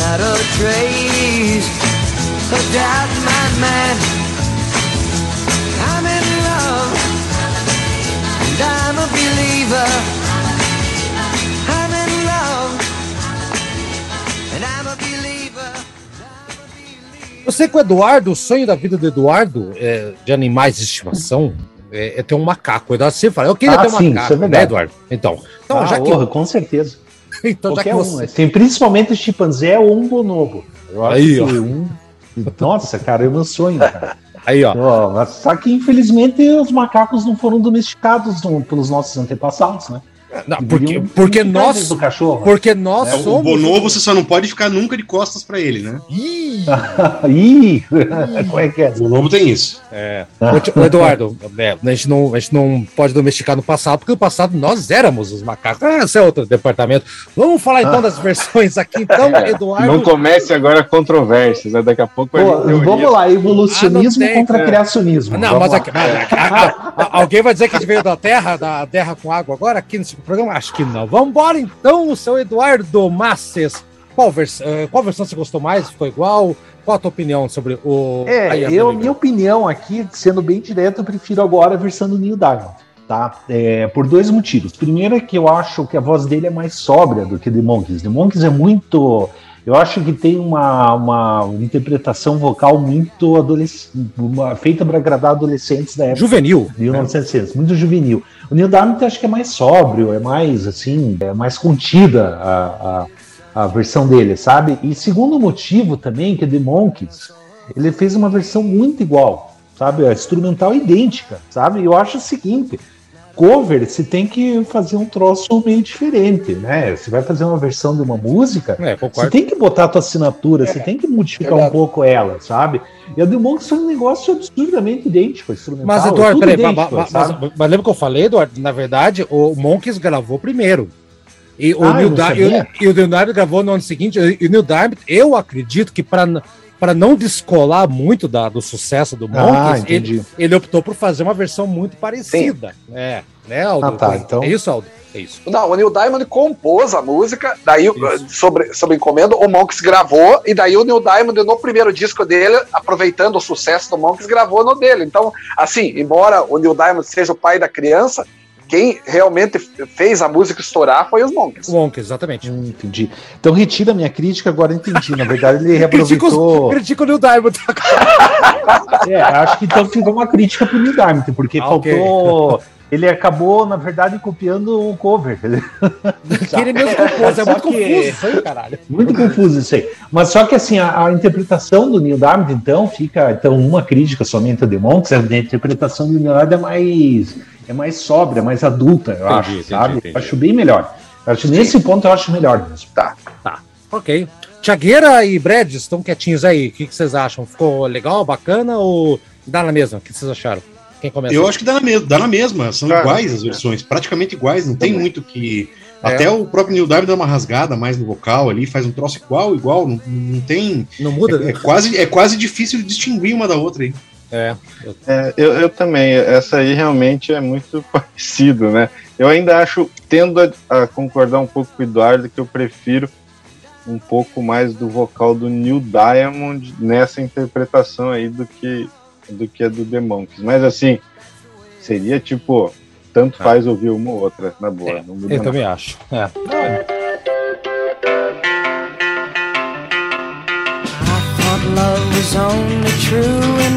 Not a trace of doubt my. I'm in love, and I'm a believer. Eu sei que o Eduardo, o sonho da vida do Eduardo é, de animais de estimação é, é ter um macaco. Eduardo sempre fala, eu queria Ah, ter um sim, macaco, isso é né, verdade. Eduardo? Então, então Ah, já que. porra, com certeza. Então, já que Qualquer um, você. né? Tem principalmente o chimpanzé ou um bonobo. Eu acho Aí, que ó. um. Nossa, cara, é meu sonho, cara. Aí, ó. Só que infelizmente os macacos não foram domesticados no- pelos nossos antepassados, né? Não, porque, porque nós. cachorro. Porque nós É, o somos. bonobo você só não pode ficar nunca de costas pra ele, né? Ih, Ih, como é que é? O bonobo tem isso. é. Ô, tio- ô, Eduardo, é, a, gente não, a gente não pode domesticar no passado, porque no passado nós éramos os macacos. Ah, esse é outro departamento. Vamos falar então das versões aqui, então, Eduardo. Não comece agora controvérsias, né? Daqui a pouco vai Pô, vamos lá, evolucionismo Ah, tem, contra é. criacionismo. Não, Vamos mas aqui- a- a- alguém vai dizer que a gente veio da Terra, da Terra com água agora aqui nesse programa? Acho que não. Vamos embora então, o seu Eduardo Masses. Qual, vers eh, qual versão você gostou mais? Ficou igual? Qual a tua opinião sobre o. É, Aí, eu, minha opinião aqui, sendo bem direto, eu prefiro agora a versão do Neil Diamond, tá? É, por dois motivos. Primeiro é que eu acho que a voz dele é mais sóbria do que The Monkeys. The Monkeys é muito... Eu acho que tem uma, uma interpretação vocal muito adolescente, feita para agradar adolescentes da época. Juvenil. de 1960, muito juvenil. O Neil Diamond eu acho que é mais sóbrio, é mais assim, é mais contida a, a, a versão dele, sabe? E segundo motivo também, que é The Monkeys, ele fez uma versão muito igual, sabe? A instrumental idêntica, sabe? Eu acho o seguinte, cover, você tem que fazer um troço meio diferente, né? Você vai fazer uma versão de uma música, É, você tem que botar a tua assinatura, você tem que modificar um pouco ela, sabe? E a The Monkeys foi um negócio absurdamente idêntico, instrumental. Mas, é Eduardo, peraí, mas, idêntico, mas- sabe? mas- mas lembra que eu falei, Eduardo? Na verdade, o Monkeys gravou primeiro. E o, Ah, Neil eu não Di- sabia. e, o- e o Neil Diamond gravou no ano seguinte. E o Neil Diamond, eu acredito que para para não descolar muito da, do sucesso do Ah, Monkeys, ele, entendi. ele optou por fazer uma versão muito parecida. É, né, Aldo? Ah, tá, então- É isso, Aldo? É isso. Não, o Neil Diamond compôs a música, daí sobre, sobre encomenda, o Monks gravou, e daí o Neil Diamond, no primeiro disco dele, aproveitando o sucesso do Monks, gravou no dele. Então, assim, embora o Neil Diamond seja o pai da criança, quem realmente fez a música estourar foi os Monks. O Monkeys, exatamente. Hum, entendi. Então retira a minha crítica, agora entendi. Na verdade, ele reaproveitou. critica o Neil Diamond. É, acho que então ficou uma crítica pro Neil Diamond, porque Ah, faltou. ele acabou, na verdade, copiando o cover. Que ele mesmo compôs. É muito confuso isso aí, caralho. Muito confuso isso aí. Mas só que assim, a, a interpretação do Neil Diamond, então, fica. Então, uma crítica somente a The Monks, a interpretação do Neil Diamond é mais, é mais sóbria, mais adulta, eu Entendi, acho, entendi, sabe? entendi. Eu acho bem melhor. Acho, nesse ponto eu acho melhor mesmo. Tá. Ok. Tiagueira e Brad estão quietinhos aí. O que, que vocês acham? Ficou legal, bacana ou dá na mesma? O que vocês acharam? Quem começa? Eu acho que dá na, mesma, dá na mesma, são Cara, iguais as versões, praticamente iguais, não tem muito que. É. Até o próprio Neil Diamond dá uma rasgada mais no vocal ali, faz um troço igual, igual, não, não tem. Não muda? É, é quase, é quase difícil de distinguir uma da outra aí. É. É, eu, eu também, essa aí realmente é muito parecido, né? Eu ainda acho, tendo a, a concordar um pouco com o Eduardo, que eu prefiro um pouco mais do vocal do Neil Diamond nessa interpretação aí do que do que a do The Monkeys. Mas assim, seria tipo, tanto Ah. faz ouvir uma ou outra, na boa. É, não muda Eu nada. também acho. É. Thought love was only true in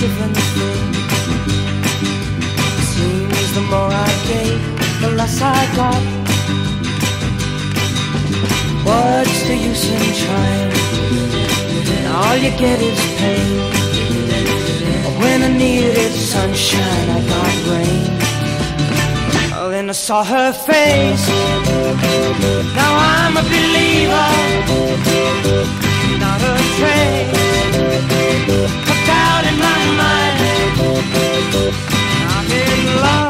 Given thing. Seems the more I gave, the less I got. What's the use in trying? All you get is pain. When I needed sunshine, I got rain. Then I saw her face. Now I'm a believer, not a trace in my mind. I'm in love.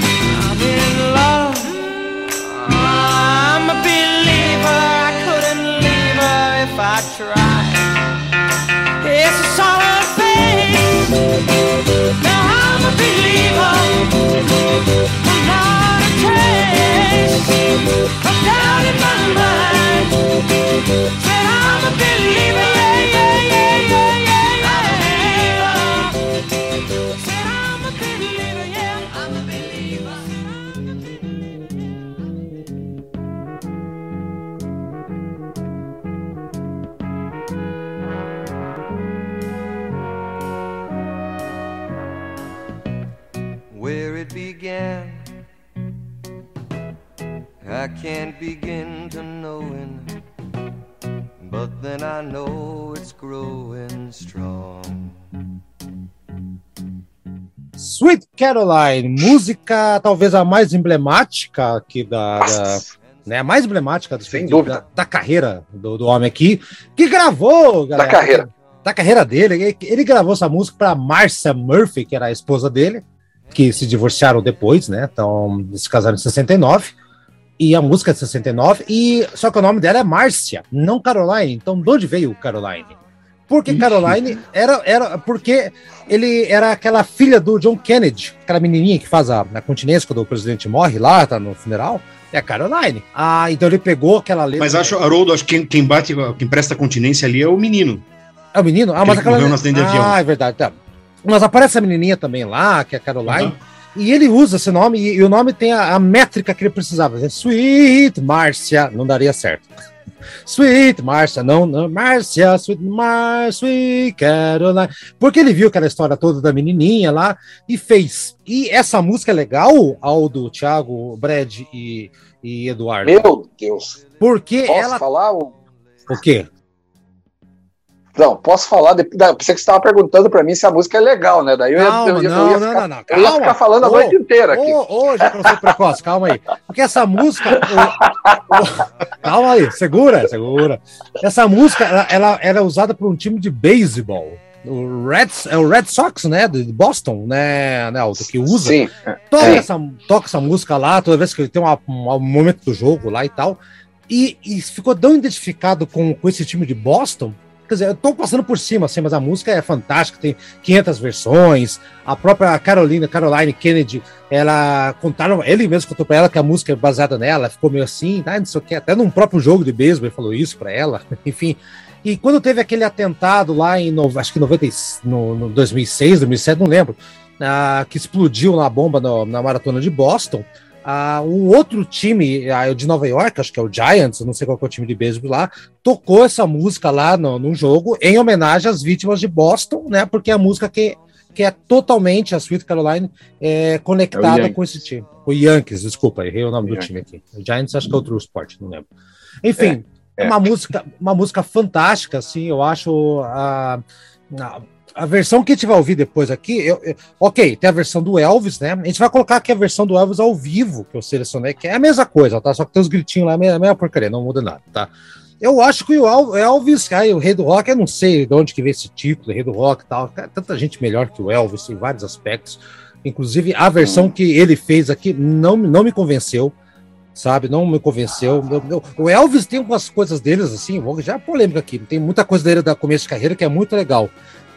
Trace of doubt in my mind. Can't begin to knowing, but then I know it's growing strong. Sweet Caroline, música talvez a mais emblemática aqui da. da né, a mais emblemática do- Sem da- dúvida. Da, carreira do, do homem aqui, que gravou, Da galera, carreira. da carreira dele. Ele, ele gravou essa música para Marcia Murphy, que era a esposa dele, que se divorciaram depois, né? Então, se casaram em 69. E a música é de 69, e só que o nome dela é Márcia, não Caroline. Então, de onde veio Caroline? Porque Caroline era, era porque ele era aquela filha do John Kennedy, aquela menininha que faz a, a continência quando o presidente morre lá, tá no funeral. É a Caroline. Ah, então ele pegou aquela letra. Mas acho, Haroldo, acho que quem, quem bate, quem presta continência ali é o menino. É o menino? Ah, mas aquela. ah, é verdade. Tá. Mas aparece a menininha também lá, que é a Caroline. Aham. E ele usa esse nome, e, e o nome tem a, a métrica que ele precisava. É Sweet Márcia, não daria certo. Sweet Márcia, não, não, Márcia, Sweet Márcia, Sweet Caroline. Porque ele viu aquela história toda da menininha lá e fez. E essa música é legal, Aldo, Thiago, Brad e, e Eduardo. Meu Deus. Porque Posso ela. falar? um- O quê? Não, posso falar. De... Você que estava perguntando para mim se a música é legal, né? Daí eu ia, Calma, eu ia- eu não, ia não, ficar, não, não, ia calma. ficar falando a Ô, noite inteira aqui. Eu sou precoce, calma aí. Porque essa música. calma aí, segura, segura. Essa música, ela, ela era usada por um time de beisebol. O Red, é o Red Sox, né? De Boston, né, né Aldo, que usa. Sim, toca, Sim. essa, toca essa música lá, toda vez que tem uma- um, um momento do jogo lá e tal. E, e ficou tão identificado com, com esse time de Boston. Quer dizer, eu tô passando por cima, assim, mas a música é fantástica, tem 500 versões. A própria Carolina, Caroline Kennedy, ela contaram, ele mesmo contou pra ela que a música é baseada nela, ficou meio assim, ah, não sei o que, até num próprio jogo de beisebol ele falou isso pra ela, enfim. E quando teve aquele atentado lá em, acho que 90, e- no, no 2006, 2007, não lembro, ah, que explodiu na bomba no- na maratona de Boston, ah, um outro time ah, de Nova York, acho que é o Giants, não sei qual é o time de beisebol lá, tocou essa música lá no, no jogo em homenagem às vítimas de Boston, né? Porque é a música que, que é totalmente a Sweet Caroline é, conectada Yankees. com esse time. O Yankees, desculpa, errei o nome do Yankees. time aqui. O Giants acho que é outro esporte, não lembro. Enfim, é, é. uma música, uma música fantástica, assim, eu acho a, a, versão que a gente vai ouvir depois aqui, eu, eu- ok, tem a versão do Elvis, né? A gente vai colocar aqui a versão do Elvis ao vivo que eu selecionei, que é a mesma coisa, tá? Só que tem os gritinhos lá, é mesma- a mesma porcaria, não muda nada, tá? Eu acho que o El- Elvis, aí, o Rei do Rock, eu não sei de onde que veio esse título, Rei do Rock e tal. Cara, tanta gente melhor que o Elvis em vários aspectos. Inclusive, a versão que ele fez aqui não, não me convenceu, sabe? Não me convenceu. O Elvis tem algumas coisas deles, assim, já é polêmica aqui. Tem muita coisa dele da começo de carreira que é muito legal.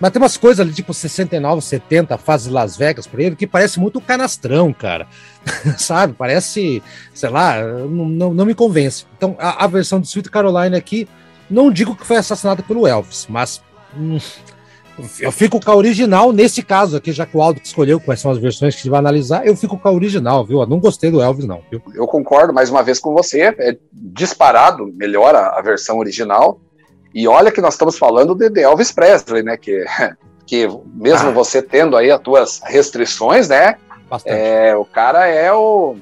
Mas tem umas coisas ali, tipo 69, 70, fase Las Vegas pra ele, que parece muito canastrão, cara. sabe? Parece, sei lá, não, não, não me convence. Então, a, a versão de Sweet Caroline aqui, não digo que foi assassinada pelo Elvis, mas hum, eu fico com a original nesse caso aqui, já que o Aldo que escolheu quais são as versões que a gente vai analisar, eu fico com a original, viu? Eu não gostei do Elvis, não, viu? eu concordo mais uma vez com você. É disparado, melhor a, a versão original. E olha que nós estamos falando de, de Elvis Presley, né? Que, que mesmo Ah. você tendo aí as tuas restrições, né? Bastante. É, o cara é o.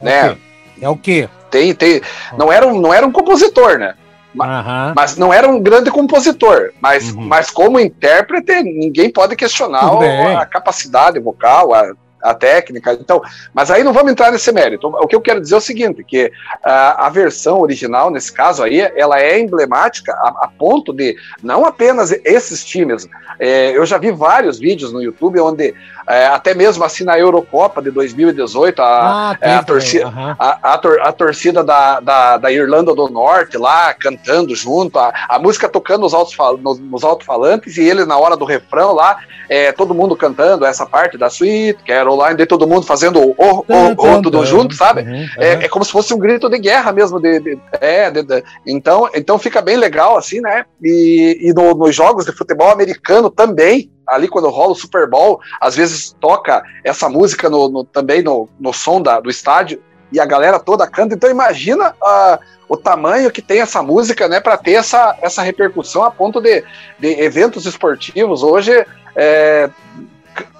Né? É o quê? Tem, tem, não, era um, não era um compositor, né? Aham. Mas não era um grande compositor. Mas, Uhum. mas como intérprete, ninguém pode questionar o- a capacidade vocal, a, a técnica. Então, mas aí não vamos entrar nesse mérito. O que eu quero dizer é o seguinte, que ah, a versão original, nesse caso aí, ela é emblemática a, a ponto de não apenas esses times. É, eu já vi vários vídeos no YouTube onde é, até mesmo assim na Eurocopa de 2018, a, Ah, é, a tem torcida- também, aham. a, a, tor- a torcida da, da, da Irlanda do Norte lá cantando junto, a, a música tocando nos, altos, nos, nos alto-falantes e ele na hora do refrão lá, é, todo mundo cantando essa parte da Sweet Caroline, daí todo mundo fazendo o o, o, o, tudo junto, sabe? Uhum, É, aham. é como se fosse um grito de guerra mesmo. De, de- é, de- de- então, então fica bem legal, assim, né? E, e no- nos jogos de futebol americano também, ali quando rola o Super Bowl, às vezes toca essa música no, no- também no, no som da, do estádio e a galera toda canta. Então imagina ah, o tamanho que tem essa música, né? Para ter essa, essa repercussão a ponto de, de eventos esportivos hoje é,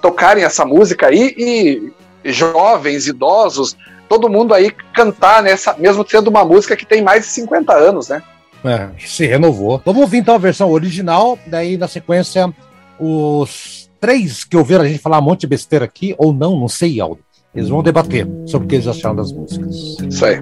tocarem essa música aí e jovens, idosos, todo mundo aí cantar nessa, mesmo sendo uma música que tem mais de 50 anos, né? É, se renovou. Vamos ouvir então a versão original, daí na sequência os três que ouviram a gente falar um monte de besteira aqui, ou não, não sei, Aldo. Eles vão debater sobre o que eles acharam das músicas. Isso aí.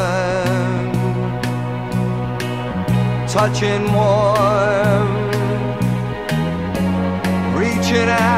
touching warm, reaching out,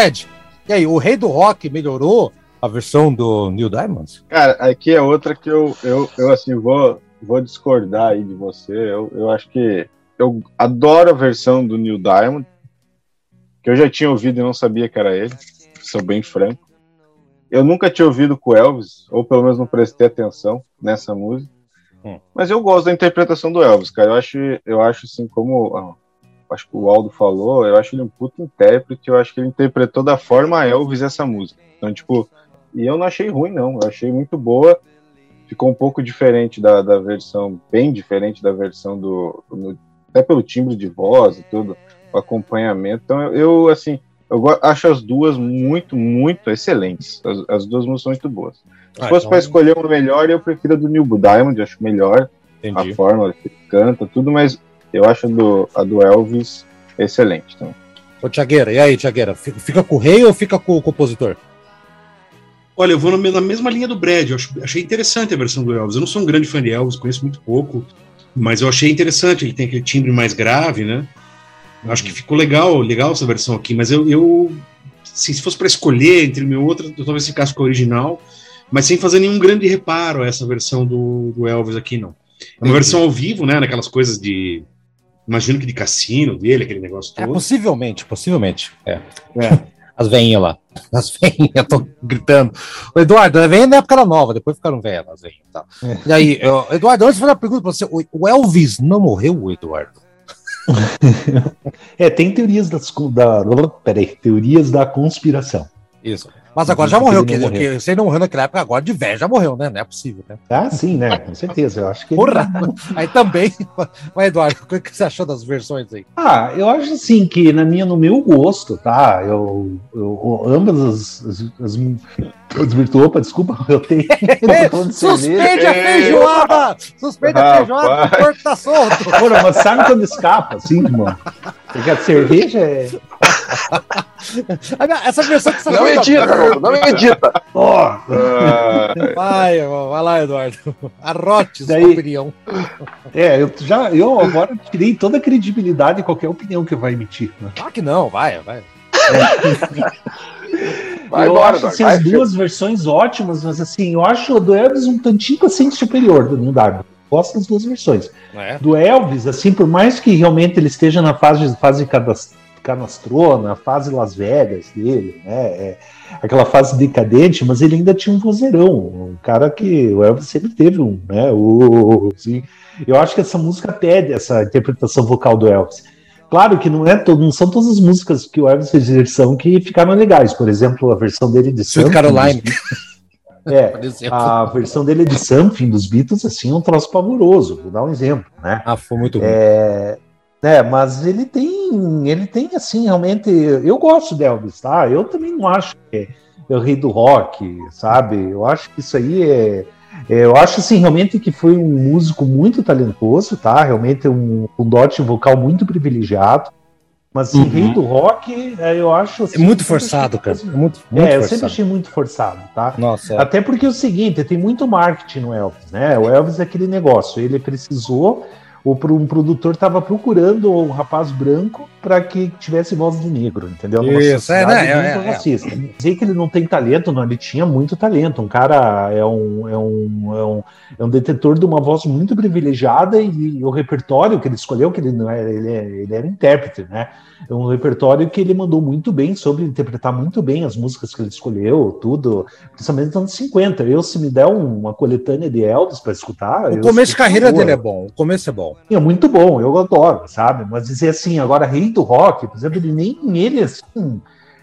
Brad, e aí, o Rei do Rock melhorou a versão do Neil Diamond? Cara, aqui é outra que eu, eu, eu assim, vou, vou discordar aí de você. Eu, eu acho que eu adoro a versão do Neil Diamond, que eu já tinha ouvido e não sabia que era ele, sou bem franco. Eu nunca tinha ouvido com o Elvis, ou pelo menos não prestei atenção nessa música. Hum. Mas eu gosto da interpretação do Elvis, cara. Eu acho, eu acho assim, como acho que o Aldo falou, eu acho ele um puto intérprete, eu acho que ele interpretou da forma Elvis essa música. Então, tipo, e eu não achei ruim, não. Eu achei muito boa. Ficou um pouco diferente da, da versão, bem diferente da versão do, Até pelo timbre de voz e tudo, o acompanhamento. Então, eu, eu, assim, eu acho as duas muito, muito excelentes. As, as duas músicas são muito boas. Se Ah, fosse então- para escolher uma melhor, eu prefiro a do Neil Diamond, acho melhor Entendi. a forma que canta, tudo, mas eu acho a do, a do Elvis excelente. Então. Ô, Tiagueira, e aí, Tiagueira? fi- Fica com o rei ou fica com o compositor? Olha, eu vou na me- na mesma linha do Brad. Eu achei interessante a versão do Elvis. Eu não sou um grande fã de Elvis, conheço muito pouco, mas eu achei interessante. Ele tem aquele timbre mais grave, né? Eu acho que ficou legal, legal essa versão aqui. Mas eu, eu assim, se fosse para escolher entre uma e outra, eu talvez ficasse com a original, mas sem fazer nenhum grande reparo a essa versão do, do Elvis aqui, não. É uma versão ao vivo, né? Naquelas coisas de. Imagino que de cassino dele, aquele negócio É, todo. possivelmente, possivelmente. É. É. As veinhas lá. As veinhas, tô gritando. O Eduardo, a veinha na época era nova, depois ficaram velhas as veinhas. Tá. E aí, eu- Eduardo, antes de fazer uma pergunta pra você, o- o Elvis não morreu, Eduardo? É, tem teorias das, da, peraí, teorias da conspiração. Isso. Mas agora já morreu, que, morreu. que ele não morreu naquela época, agora de velho já morreu, né? Não é possível, né? Ah, sim, né? Com certeza. Eu acho que. Porra! Aí também. Mas, Eduardo, o que você achou das versões aí? Ah, eu acho assim que na minha, no meu gosto, tá? Eu, eu ambas as, as, as, as virtuou, opa, desculpa, eu tenho. eu. Suspende a feijoada! Suspende a feijoada, o corpo tá solto! Porra, mas sabe quando escapa, assim, mano? A cerveja é. Essa versão que você Não edita, Haroldo, não edita. Ah, Vai, vai lá, Eduardo. Arrote sua opinião. é, eu já, eu agora tirei toda a credibilidade de qualquer opinião que vai emitir. Né? Ah, que não, vai, vai. Vai eu embora, acho assim, vai, as duas versões ótimas, mas assim, eu acho o do Elvis um tantinho assim superior do Diamond. Gosto das duas versões. É. Do Elvis, assim, por mais que realmente ele esteja na fase, fase canastrona, fase Las Vegas dele, né? é, aquela fase decadente, mas ele ainda tinha um vozeirão, um cara que o Elvis sempre teve um, né? O, assim, eu acho que essa música pede essa interpretação vocal do Elvis. Claro que não, é to- não são todas as músicas que o Elvis fez versão que ficaram legais. Por exemplo, a versão dele de Sweet Caroline. É, a versão dele de Something dos Beatles, assim, é um troço pavoroso. Vou dar um exemplo, né? Ah, foi muito bom. É, né, mas ele tem, ele tem assim, realmente, eu gosto de Elvis, tá? Eu também não acho que é o rei do rock, sabe? Eu acho que isso aí é, é, eu acho assim, realmente que foi um músico muito talentoso, tá? Realmente um, um dote vocal muito privilegiado. Mas Uhum. rei do rock, é, eu acho É assim, muito eu sempre forçado, achei- cara. É muito, muito é, eu sempre achei muito forçado, tá? Nossa, é. Até porque é o seguinte, tem muito marketing no Elvis, né? O Elvis é aquele negócio, ele precisou, o um produtor estava procurando um rapaz branco para que tivesse voz de negro, entendeu? Numa Isso, é, né? É, é, é. racista. Dizer que ele não tem talento, não, ele tinha muito talento. Um cara é um, é um, é um, é um detetor de uma voz muito privilegiada e, o repertório que ele escolheu, que ele não era, ele, é- ele era intérprete, né? É um repertório que ele mandou muito bem, soube interpretar muito bem as músicas que ele escolheu, tudo, principalmente nos anos 50. Eu, se me der um- uma coletânea de Elvis para escutar. O começo de carreira boa. dele é bom. O começo é bom. É muito bom, eu adoro, sabe? Mas dizer assim, agora rei do rock, por exemplo, ele nem ele assim.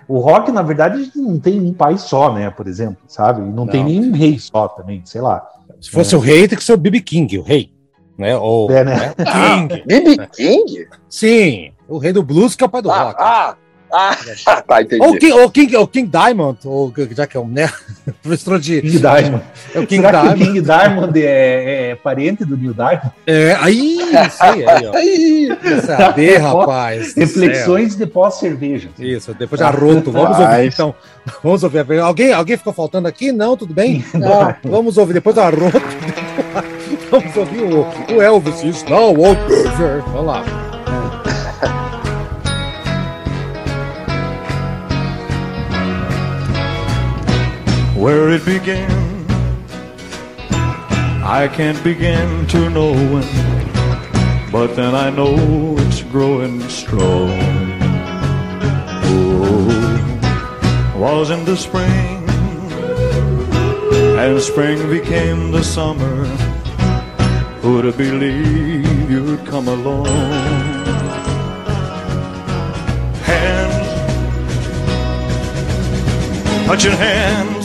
O rock, na verdade, não tem um país só, né? Por exemplo, sabe? E não, tem Não. nenhum rei só também, sei lá. Se fosse o rei, tem que ser o B.B. King, o rei. Né? Ou, É, né? King. B.B. King? Sim, o rei do blues que é o pai do Ah, rock. ah, ah, tá, entendi. Ou o King, ou o King, ou King Diamond, ou já que é um né? Professor de. King Diamond. É o King Será que o Diamond. King Diamond é, é parente do Neil Diamond? É, aí, sei aí, ó. Aí, saber, rapaz. do Reflexões de pós-cerveja. Isso, depois de arroto. Vamos ouvir então. Vamos ouvir. Alguém, alguém ficou faltando aqui? Não, tudo bem? Não, vamos ouvir depois do arroto. Vamos ouvir o, o Elvis. It's now. Vamos lá. Where it began. I can't begin to know when, but then I know it's growing strong. Oh, was in the spring, and spring became the summer. Who'd have believed you'd come along? Hands, touching hands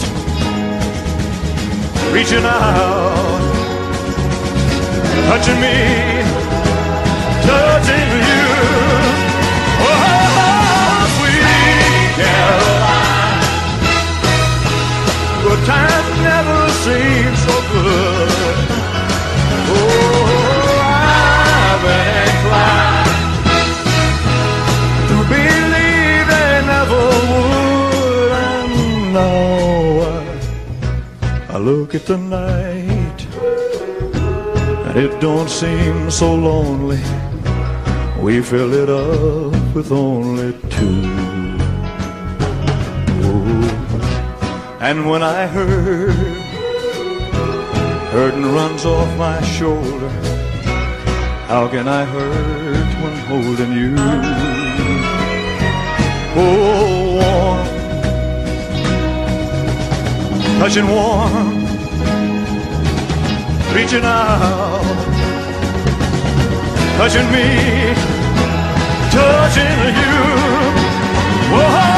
reaching out, touching me, touching you. Oh, sweet Caroline, good times never seem so good. Oh, I've been inclined to believe they never would, and now look at the night and it don't seem so lonely. We fill it up with only two. Oh, and when I hurt, hurting runs off my shoulder. How can I hurt when holding you? Oh, warm touching warm, reaching out, touching me, touching you. Whoa,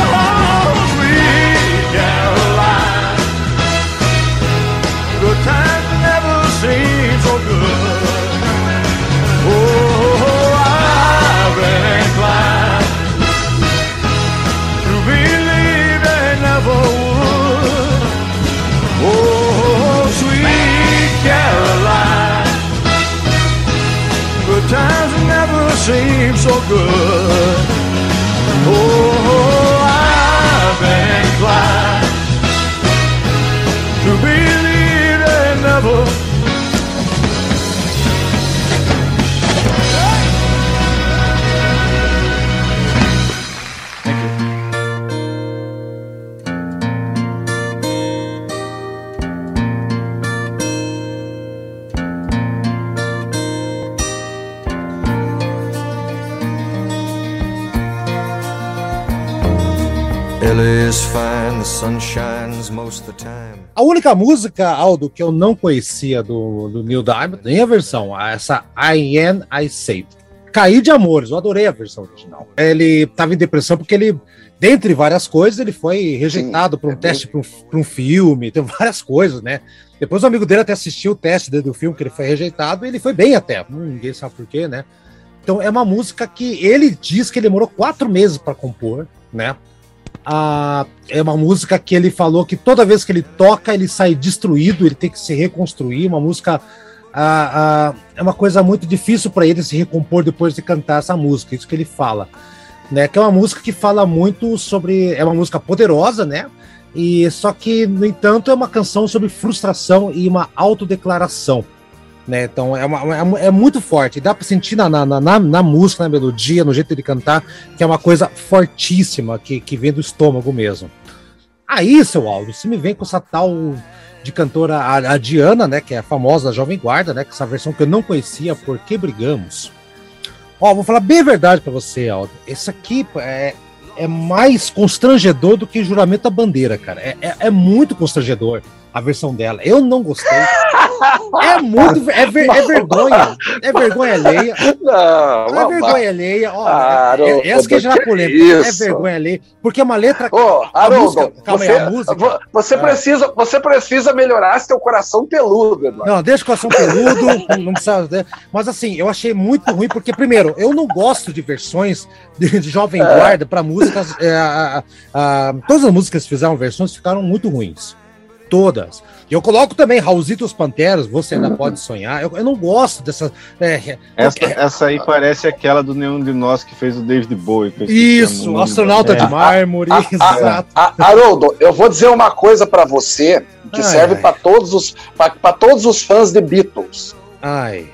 Sometimes it never seems so good. Oh, oh, oh I've been climbing. A única música, Aldo, que eu não conhecia do, do Neil Diamond, nem a versão, essa I Am I Say. Caí de amores, eu adorei a versão original. Ele tava em depressão porque ele, dentre várias coisas, ele foi rejeitado para um é teste para um, pra um filme, tem várias coisas, né? Depois o amigo dele até assistiu o teste do filme que ele foi rejeitado e ele foi bem até. Hum, ninguém sabe por quê, né? Então é uma música que ele diz que ele demorou quatro meses para compor, né? Ah, é uma música que ele falou que toda vez que ele toca, ele sai destruído, ele tem que se reconstruir. Uma música. ah, ah, é uma coisa muito difícil para ele se recompor depois de cantar essa música, isso que ele fala. Né, que é uma música que fala muito sobre. É uma música poderosa, né? E só que, no entanto, é uma canção sobre frustração e uma autodeclaração. Né? Então é, uma- é é muito forte. Dá para sentir na, na, na, na música, na melodia, no jeito de cantar, que é uma coisa fortíssima que, que vem do estômago mesmo. Aí, seu Aldo, se me vem com essa tal de cantora, a, a Diana, né? Que é a famosa Jovem Guarda, né? Que essa versão que eu não conhecia, Por que Brigamos? Ó, vou falar bem a verdade pra você, Aldo. Esse aqui é, é mais constrangedor do que Juramento da Bandeira, cara. É, é, é muito constrangedor a versão dela. Eu não gostei. É muito. É, ver- é vergonha. É vergonha alheia. Não, É mas- vergonha alheia. Ó, Ah, é- é- Haroldo, essa que já é polêmica. É isso? vergonha alheia. Porque é uma letra. Ô, Haroldo, música, calma você, aí, a música. vo- você Ah. precisa, você precisa melhorar seu coração peludo, Eduardo. Não, deixa o coração peludo, não precisa. né? Mas assim, eu achei muito ruim, porque, primeiro, eu não gosto de versões de, de Jovem É. Guarda para músicas. é, a- a- todas as músicas que fizeram versões ficaram muito ruins. Todas. E eu coloco também Raulzito os Panteras, Você Ainda Pode Sonhar. Eu, eu não gosto dessas. é, Essa, essa aí parece aquela do Nenhum de Nós que fez o David Bowie. o isso, nome astronauta de mármore. Ah, ah, exato. ah, Haroldo, eu vou dizer uma coisa pra você que Ai, serve ai. pra todos os para todos os fãs de Beatles. Ai.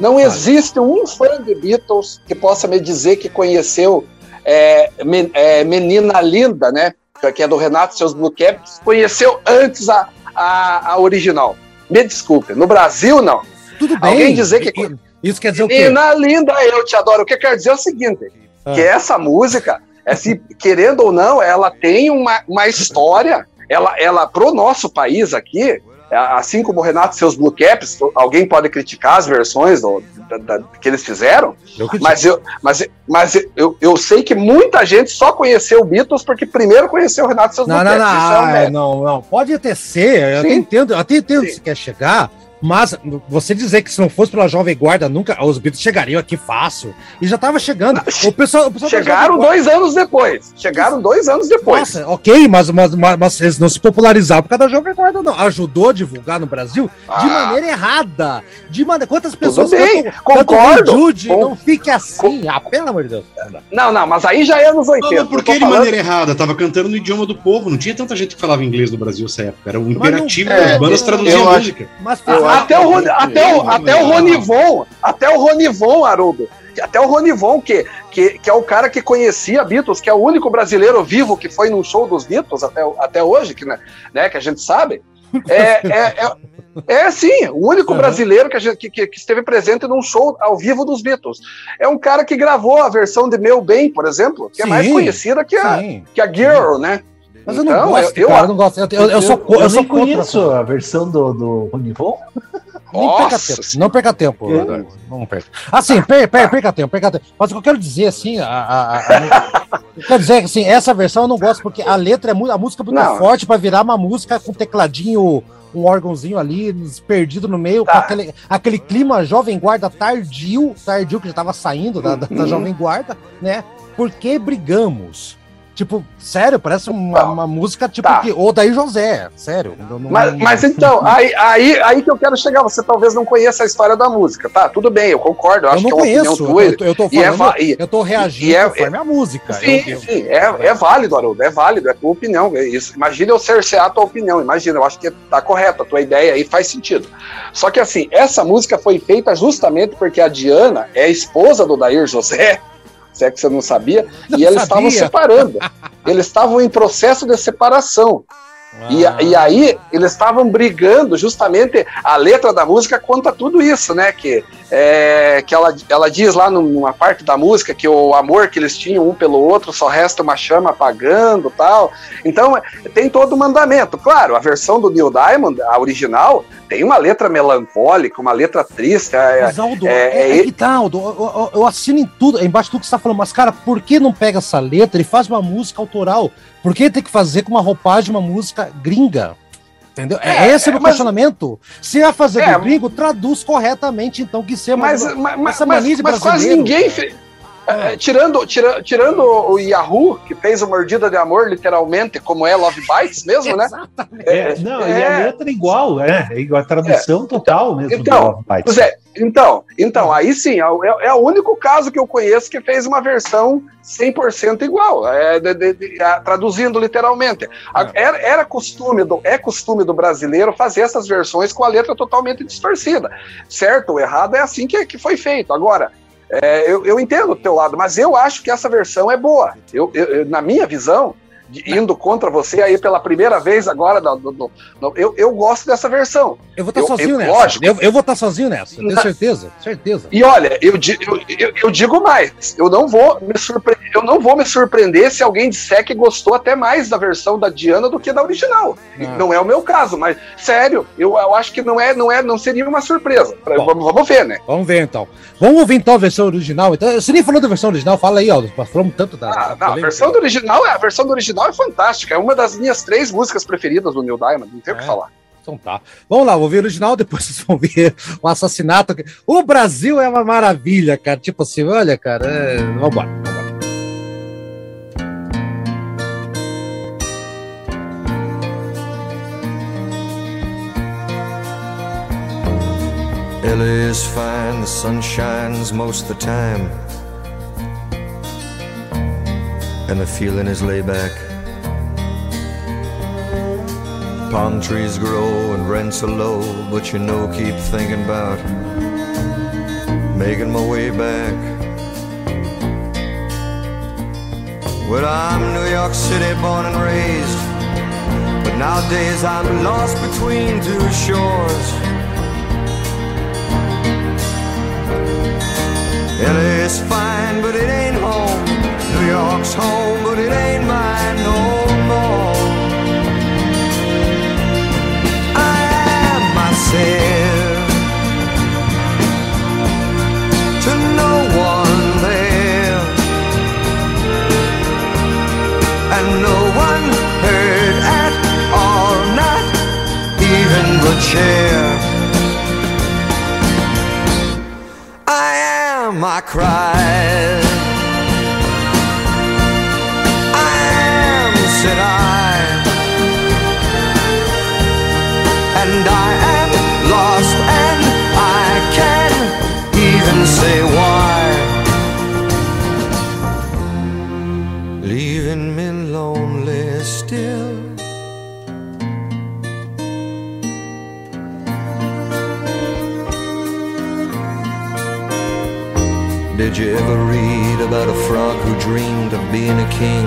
Não existe um fã de Beatles que possa me dizer que conheceu é, Men- é, Menina Linda, né? Que é do Renato e seus Blue Caps, conheceu antes a, a, a original. Me desculpe, no Brasil não. Tudo bem. Alguém dizer que- E- Isso quer dizer o quê? Menina Linda, eu te adoro. O que quer dizer é o seguinte: Ah. que essa música, esse, querendo ou não, ela tem uma, uma história. Ela, ela, pro nosso país aqui, assim como o Renato seus Blue Caps, alguém pode criticar as versões do- da- da- que eles fizeram, Eu que mas, eu, mas, mas eu, eu sei que muita gente só conheceu o Beatles porque primeiro conheceu o Renato seus Não, Blue não, não, Caps. Isso é um ah, mérito. não, não. Pode até ser, eu até entendo, eu até entendo Sim. que você quer chegar, mas você dizer que se não fosse pela Jovem Guarda, nunca os Beatles chegariam aqui fácil. E já tava chegando. O pessoal, o pessoal da Chegaram dois anos depois. Chegaram dois anos depois. Nossa, ok, mas, mas, mas, mas eles não se popularizaram por causa da Jovem Guarda, não. Ajudou a divulgar no Brasil de Ah. maneira errada. De maneira... Quantas pessoas bem, cantam- concordo. cantam Jude? Com- Não fique assim. Ah, pelo amor de Deus. Não. Não, mas aí já é anos 80. Não, que de falando- maneira errada? Tava cantando no idioma do povo, não tinha tanta gente que falava inglês no Brasil nessa época. Era o imperativo não- das é, bandas traduzir eu a acho- música. Mas Eu fala- Até o, Rony- até, o, até o não. Ronivon, até o Ronivon, Haroldo, até o Ronivon, que, que, que é o cara que conhecia Beatles, que é o único brasileiro vivo que foi num show dos Beatles até, até hoje, que, né, né, que a gente sabe. É, é, é, é sim, o único brasileiro que, a gente, que, que- esteve presente num show ao vivo dos Beatles. É um cara que gravou a versão de Meu Bem, por exemplo, que é mais Sim, conhecida que a, Sim. que a Girl, né? Mas eu não Então, gosto, eu- cara, eu não gosto. Eu, eu, eu sou, eu, eu sou nem contra. conheço a versão do, do Ronivon. Perca tempo. Não perca tempo. Eu- Eduardo. Não perca. Assim, per, per, perca tempo, perca tempo. Mas o que eu quero dizer, assim, a, a, a- quero dizer que assim, essa versão eu não gosto porque a letra é muito, a música é muito Não. forte pra virar uma música com tecladinho, um órgãozinho ali, perdido no meio, Tá. com aquele, aquele clima jovem guarda tardio, tardio que já tava saindo da, da, da Uhum. jovem guarda, né? Por que brigamos? Tipo, sério, parece uma, uma música tipo Tá. que. Ou daí José, sério. não- não- Mas, não- mas então, aí, aí, aí que eu quero chegar. Você talvez não conheça a história da música, tá? Tudo bem, eu concordo. Eu, Eu acho não que é uma conheço, opinião tua. eu, eu tô é falando, e- eu tô reagindo e é- conforme a música. Sim, eu, sim, é, é válido, Haroldo, é válido, é tua opinião. é isso. Imagina eu cercear a tua opinião, imagina, eu acho que tá correto, a tua ideia aí faz sentido. Só que assim, essa música foi feita justamente porque a Diana é a esposa do Dair José, se é que você não sabia, Não e eles sabia. estavam separando. Eles estavam em processo de separação. E, Ah. e aí eles estavam brigando justamente a letra da música conta tudo isso, né? Que, é, que ela, ela diz lá numa parte da música que o amor que eles tinham um pelo outro só resta uma chama apagando tal. Então tem todo o mandamento. Claro, a versão do Neil Diamond, a original, tem uma letra melancólica, uma letra triste. é- Mas, Aldo, é- é, é- é que tá, Aldo, eu, eu- assino em tudo, embaixo de tudo que você tá falando, mas, cara, por que não pega essa letra e faz uma música autoral? Por que tem que fazer com uma roupagem uma música gringa? Entendeu? É, É, esse é o meu mas- questionamento. Se vai fazer É, do gringo, traduz corretamente, então, que ser uma- mas, mas, mas, mania de mas quase ninguém fez. É, tirando, tira, tirando o Yahoo, que fez o Mordida de Amor, literalmente, como é Love Bites mesmo, né? É, não, e a é. letra é igual, é, é igual a tradução total mesmo. do Então, Love Bites. Pois é, então, então, aí sim, é, o- é o único caso que eu conheço que fez uma versão 100% igual, é, de- de- de- a- traduzindo literalmente. A- Era, era costume do, é costume do brasileiro fazer essas versões com a letra totalmente distorcida. Certo ou errado é assim que, que foi feito. Agora, é, eu, eu entendo o teu lado, mas eu acho que essa versão é boa. Eu, eu- eu- na minha visão, de- indo contra você aí pela primeira vez agora, do- eu, eu gosto dessa versão. Eu vou estar eu- sozinho eu- nessa. lógico. Eu, eu vou estar sozinho nessa, tenho certeza, certeza. E olha, eu, eu, eu, digo mais, eu não vou me surpreender, eu não vou me surpreender se alguém disser que gostou até mais da versão da Diana do que da original. Ah. Não é o meu caso, mas sério, eu, eu acho que não é, não é, não seria uma surpresa. Bom. vamos, vamos ver, né? Vamos ver então. Vamos ouvir então a versão original. Então, você nem falou da versão original, fala aí. Nós falamos tanto da. Ah, da não, a versão do original, é- a versão do original é fantástica, é uma das minhas três músicas preferidas do Neil Diamond, não tem o que É. falar. Então tá. Vamos lá, vou ver o original, depois vocês vão ver o assassinato. O Brasil é uma maravilha, cara. Tipo assim, olha, cara. É... Vambora, vambora. LA is fine, the sun shines most of the time. And the feeling is laid back. Palm trees grow and rents are low, but you know, keep thinking about making my way back. Well, I'm New York City born and raised, but nowadays I'm lost between two shores. LA's fine, but it ain't home. New York's home, but it ain't mine no myself to no one there, and no one heard at all, not even the chair. I am, I cried. Did you ever read about a frog who dreamed of being a king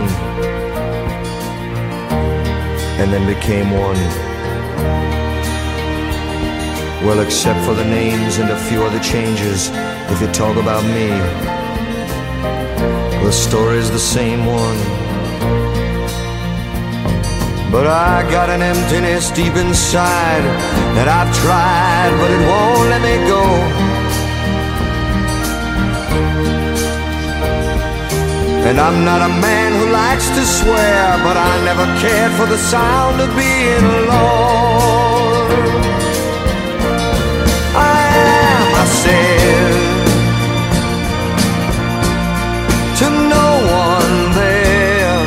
and then became one? Well, except for the names and a few other changes, if you talk about me, the story's the same one. But I got an emptiness deep inside that I've tried, but it won't let me go. And I'm not a man who likes to swear, but I never cared for the sound of being alone. I am, said, to no one there,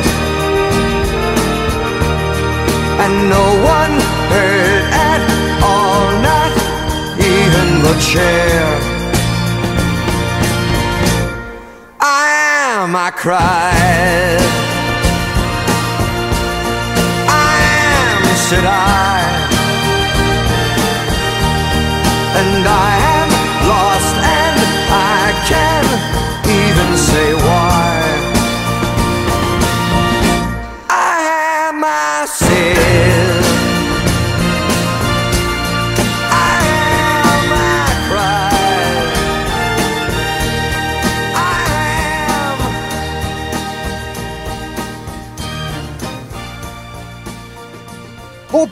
and no one heard at all, not even the chair. Am, I cried. I am, said I. And I am lost, and I can't even say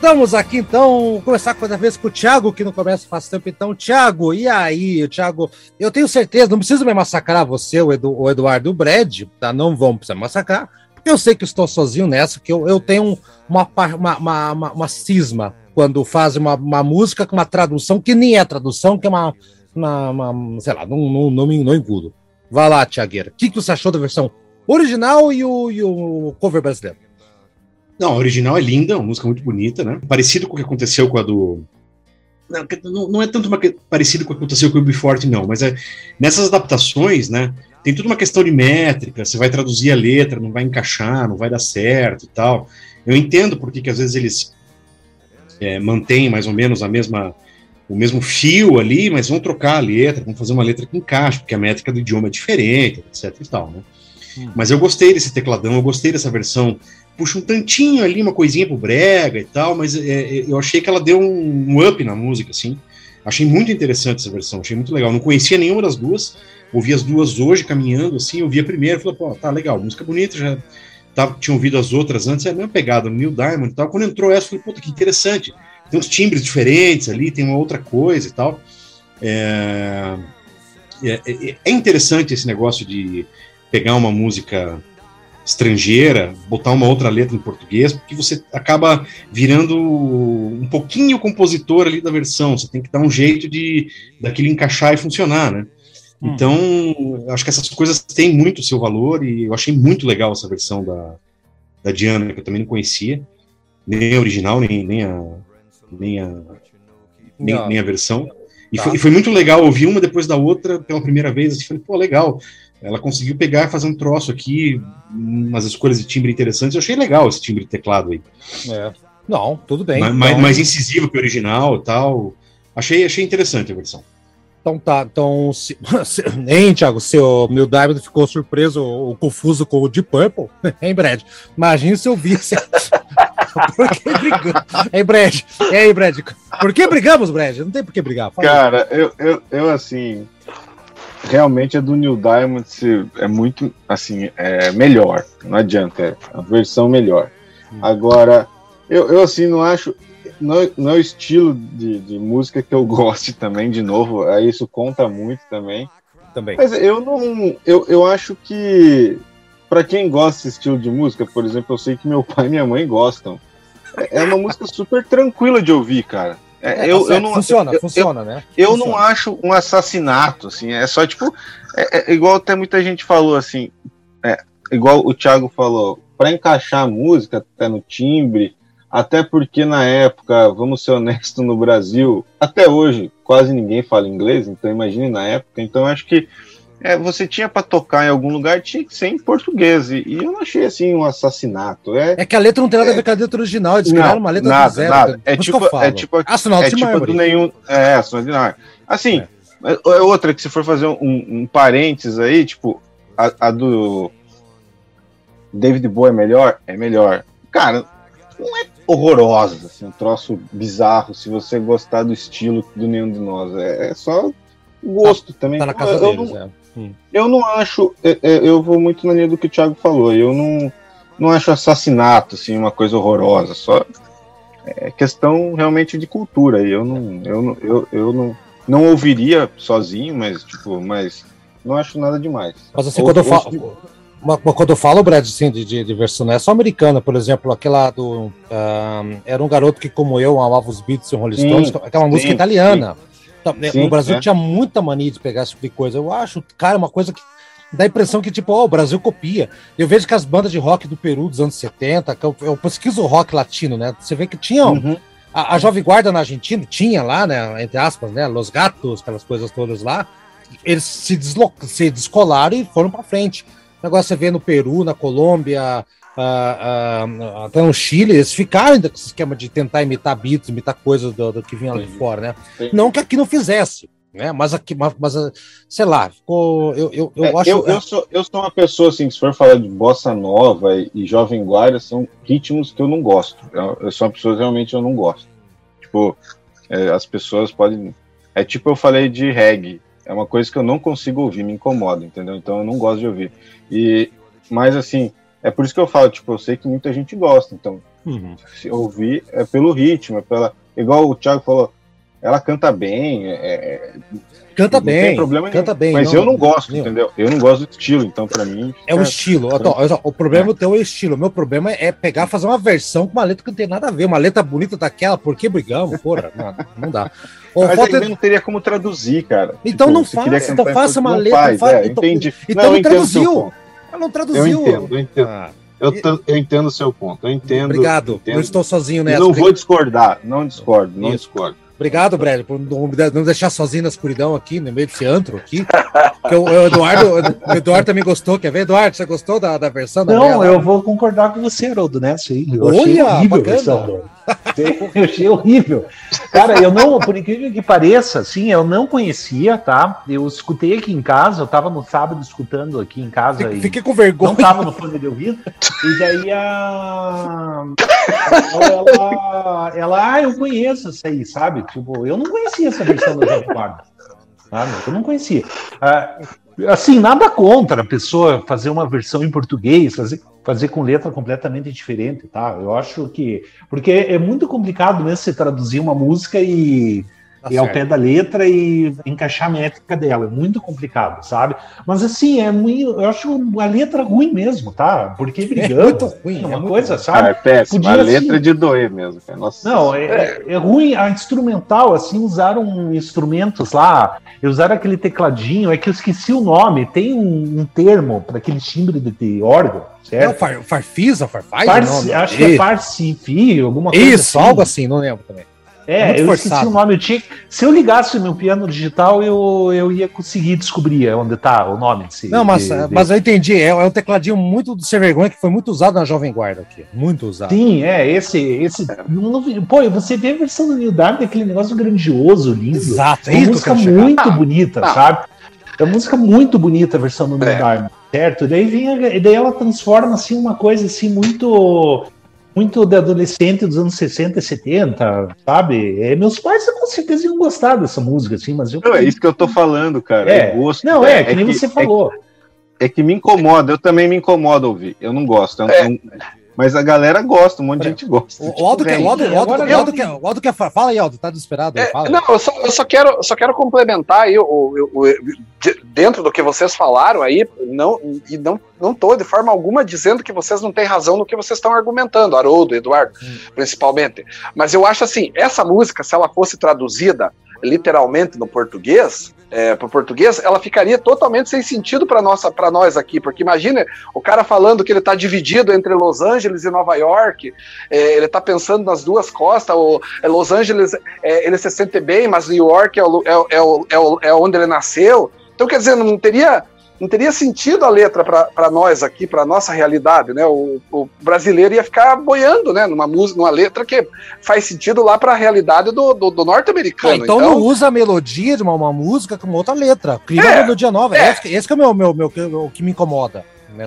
Voltamos aqui então, começar cada vez com o Thiago, que não começa faz tempo. Então, Thiago, e aí, Thiago? Eu tenho certeza, não preciso me massacrar você, o, Edu, o Eduardo o Brad, tá? Não vão precisar me massacrar, porque eu sei que estou sozinho nessa, que eu, eu tenho uma, uma, uma, uma, uma cisma quando fazem uma, uma música com uma tradução que nem é tradução, que é uma, uma, uma- sei lá, não, não, não, não engulo. Vai lá, Thiagueira. O que, que você achou da versão original e o, e o cover brasileiro? Não, a original é linda, uma música muito bonita, né? Parecido com o que aconteceu com a do. Não, não, é tanto uma parecido com o que aconteceu com o Forte, não, mas é nessas adaptações, né? Tem tudo uma questão de métrica, você vai traduzir a letra, não vai encaixar, não vai dar certo e tal. Eu entendo porque que às vezes eles é, mantêm mais ou menos a mesma o mesmo fio ali, mas vão trocar a letra, vão fazer uma letra que encaixe, porque a métrica do idioma é diferente, etc e tal, né? Mas eu gostei desse tecladão, eu gostei dessa versão. Puxa um tantinho ali, uma coisinha pro brega e tal, mas é, é, eu achei que ela deu um, um up na música, assim. Achei muito interessante essa versão, achei muito legal. Não conhecia nenhuma das duas, ouvi as duas hoje caminhando, assim, eu vi a primeira, falei, pô, tá legal, música bonita, já tava, tinha ouvido as outras antes, é a mesma pegada, no Neil Diamond e tal. Quando entrou essa, falei, puta, que interessante. Tem uns timbres diferentes ali, tem uma outra coisa e tal. É, é, é- é interessante esse negócio de pegar uma música estrangeira, botar uma outra letra em português, porque você acaba virando um pouquinho compositor ali da versão. Você tem que dar um jeito de daquilo encaixar e funcionar, né? Então, acho que essas coisas têm muito o seu valor e eu achei muito legal essa versão da, da Diana, que eu também não conhecia, nem a original, nem, nem a nem a nem, nem a versão. E, Tá. foi, e foi muito legal ouvir uma depois da outra pela primeira vez. Assim, falei, pô, legal. Ela conseguiu pegar e fazer um troço aqui, umas escolhas de timbre interessantes. Eu achei legal esse timbre de teclado aí. É. Não, tudo bem. mais, mais- Então- mais incisivo que o original e tal. Achei, achei interessante a versão. Então tá, então. Se, se, hein, Thiago, seu Neil Diamond ficou surpreso ou confuso com o Deep Purple? Hein, Brad? Imagina se eu visse. por que brigamos? Hein, Brad? Aí, Brad? Por que brigamos, Brad? Não tem por que brigar. Fala. Cara, eu, eu, eu assim. Realmente a do Neil Diamond é muito assim, é melhor. Não adianta, é a versão melhor. Agora, eu, eu assim não acho. Não, é- não é o estilo de, de música que eu goste também, de novo, aí isso conta muito também. Também. Mas eu não. Eu, eu acho que. Pra quem gosta desse estilo de música, por exemplo, eu sei que meu pai e minha mãe gostam. É é uma música super tranquila de ouvir, cara. É, É, tá eu, eu não, funciona, eu- eu- funciona, né? eu Funciona. não acho um assassinato, assim, é só tipo. É, é igual até muita gente falou, assim. é, igual o Thiago falou, para encaixar a música, até no timbre, até porque na época, vamos ser honestos, no Brasil, até hoje, quase ninguém fala inglês, então imagine na época. Então eu acho que é, você tinha para tocar em algum lugar, tinha que ser em português. E, eu não achei assim um assassinato. É, É que a letra não tem nada a ver com a letra original, eles criaram uma letra nada, do zero. nada. É tipo- que eu falo. é tipo- Astronauta é de tipo do nenhum. É, Astronauta de Mármore. Assim, É. é. outra que se for fazer um, um parênteses aí, tipo, a, a do David Bowie é melhor? É melhor. Cara, não é horrorosa, assim, um troço bizarro, se você gostar do estilo do nenhum de nós. É, é só gosto também. Tá na casa eu, deles, não, é. Hum. eu não acho. é, é, eu vou muito na linha do que o Thiago falou. Eu não, não acho assassinato, assim, uma coisa horrorosa. Só é questão realmente de cultura. Eu não, eu não, eu, eu não, não ouviria sozinho, mas tipo, mas não acho nada demais. Mas assim, quando eu falo. quando eu falo, Brad, assim, de, de, de versão, não é só americana, por exemplo, aquela do. ah, era um garoto que, como eu, amava os Beats e o Rolling Sim, Stones, aquela música sim, italiana. Então, né, Sim, o Brasil é. tinha muita mania de pegar esse tipo de coisa. Eu acho, cara, uma coisa que dá a impressão que, tipo, ó, o Brasil copia. Eu vejo que as bandas de rock do Peru dos anos 70, que eu, eu pesquiso o rock latino, né? Você vê que tinham. Uhum. A, a Jovem Guarda na Argentina tinha lá, né, entre aspas, né, Los Gatos, aquelas coisas todas lá. Eles se, deslo se descolaram e foram para frente. Negócio você vê no Peru, na Colômbia, ah, ah, até no Chile, eles ficaram ainda com esse esquema de tentar imitar beats, imitar coisas do, do que vinha lá de fora, né? Entendi. Não que aqui não fizesse, né? Mas aqui, mas, mas, ah, sei lá, ficou. Eu, eu, eu É, acho. eu, eu sou, eu sou uma pessoa, assim, se for falar de bossa nova e, e jovem guarda, são ritmos que eu não gosto. Eu, eu sou uma pessoa realmente eu não gosto. Tipo, é, as pessoas podem. É tipo eu falei de reggae. É uma coisa que eu não consigo ouvir, me incomoda, entendeu? Então eu não gosto de ouvir. E, mas assim, é por isso que eu falo, tipo, eu sei que muita gente gosta. Então, Uhum. Se ouvir é pelo ritmo, é pela. Igual o Thiago falou, ela canta bem, é- é- Canta não bem, tem problema nenhum. canta bem. Mas não- eu não gosto, nenhum. entendeu? Eu não gosto do estilo, então pra mim. É o estilo. Ó, O problema teu é o estilo. O meu problema é pegar fazer uma versão com uma letra que não tem nada a ver. Uma letra bonita daquela, por que brigamos? Porra, não, não dá. Ô, Mas falta- ainda não teria como traduzir, cara. Então não você queria faça, então faça uma letra. Não fa- faz, é, então, entendi. então não entendo o seu traduziu. Ela não Eu traduziu. entendo, eu entendo. Ah, Eu, eu entendo o seu ponto. Eu entendo. obrigado. entendo. Não estou sozinho E nessa. não vou discordar, não discordo, não Isso. discordo. Obrigado, Brad, por não deixar sozinho na escuridão aqui, no meio desse antro aqui. Porque o, o Eduardo, o Eduardo também gostou. Quer ver, Eduardo? Você gostou da, da versão da Não, eu vou concordar com você, Haroldo, nessa aí. Eu achei Olha, horrível versão Eu achei horrível. Cara, eu não, por incrível que pareça, assim, eu não conhecia, tá? Eu escutei aqui em casa, eu tava no sábado escutando aqui em casa. Fiquei- e Fiquei com vergonha. não tava no fone de ouvido. E daí a. Ela, ela, ah, eu conheço essa aí, sabe? Tipo, eu não conhecia essa versão da Jovem Guarda. Sabe? Eu não conhecia. Ah, assim, nada contra a pessoa fazer uma versão em português, fazer, fazer com letra completamente diferente, tá? Eu acho que. Porque é muito complicado mesmo você traduzir uma música e Tá e ao certo. pé da letra e encaixar a métrica dela. É muito complicado, sabe? Mas assim, é muito, eu acho a letra ruim mesmo, tá? Porque brigando. muito ruim, É é uma muito coisa, ruim. Ah, sabe? é péssimo. Podia, a letra assim- é de doer mesmo. Nossa. Não, é, é- é ruim a instrumental, assim, usaram instrumentos lá, usaram aquele tecladinho, é que eu esqueci o nome, tem um, um termo para aquele timbre de, de órgão, É o certo? far, Farfisa, Farfaz? Farsi- acho que é Farsifi, alguma coisa Isso, algo assim, não lembro também. É É, muito eu forçado. esqueci o nome. Eu tinha, se eu ligasse o meu piano digital, eu, eu ia conseguir descobrir onde tá o nome desse. Não, mas, de- de- mas eu entendi. É, é um tecladinho muito do Ser Vergonha que foi muito usado na Jovem Guarda aqui. Muito usado. Sim, é, esse. esse pô, você vê a versão do New Dark, aquele negócio grandioso, lindo. Exato, É é uma isso que eu música chegar. muito bonita, não. sabe? É uma música muito bonita a versão do New É. Dark, certo? E daí, vem a- e daí ela transforma assim uma coisa assim muito muito de adolescente dos anos 60 e 70, sabe? É, meus pais com certeza iam gostar dessa música, assim, mas eu. Não, é isso que eu tô falando, cara. É. É, gosto. Não, é, que nem que- você é falou. É que me incomoda, eu também me incomoda ouvir. Eu não gosto. eu É. não- mas a galera gosta, um monte de gente gosta. O, Aldo quer. O Aldo, o Aldo, Agora o Aldo eu- quer. Fala aí, Aldo, tá desesperado? É, fala. não, eu só, eu só quero, eu só quero complementar aí o, o- o- de- dentro do que vocês falaram aí, não, e não, não tô de forma alguma dizendo que vocês não têm razão no que vocês estão argumentando, Haroldo, Eduardo, principalmente. Mas eu acho assim, essa música, se ela fosse traduzida literalmente no português, é, para o português, ela ficaria totalmente sem sentido para nossa, para nós aqui, porque imagina o cara falando que ele está dividido entre Los Angeles e Nova York, é, ele está pensando nas duas costas, o, é, Los Angeles é, ele se sente bem, mas New York é, o, é, é, o- é, o- é onde ele nasceu. Então, quer dizer, não teria, não teria sentido a letra para nós aqui, para nossa realidade, né? O, o brasileiro ia ficar boiando, né? Numa música, numa letra que faz sentido lá para a realidade do, do, do Ah, norte-americano. então, não usa a melodia de uma, uma música com outra letra. Cria uma É, melodia nova. é. Esse, esse é o meu, meu, meu, que- o que me incomoda.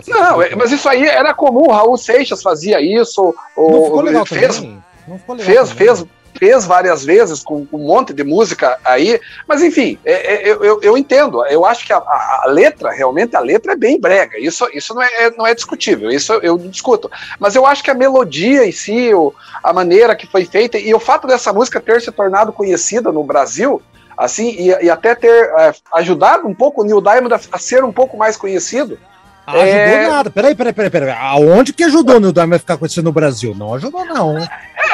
Não, é- mas isso aí era comum. Raul Seixas fazia isso. O, não ficou legal fez, também. Não ficou legal fez, também. fez, fez várias vezes com um monte de música aí, mas enfim, é- é- eu, eu, entendo. Eu acho que a, a- letra, realmente, a letra é bem brega. Isso, isso não, é, é- não é discutível, isso eu discuto. Mas eu acho que a melodia em si, o- a maneira que foi feita, e o fato dessa música ter se tornado conhecida no Brasil. Assim, e, e até ter é, ajudado um pouco o Neil Diamond a, a ser um pouco mais conhecido. Ah, ajudou É- nada. Peraí, peraí, peraí, peraí. Aonde que ajudou o Neil Diamond a ficar conhecido no Brasil? Não ajudou, não.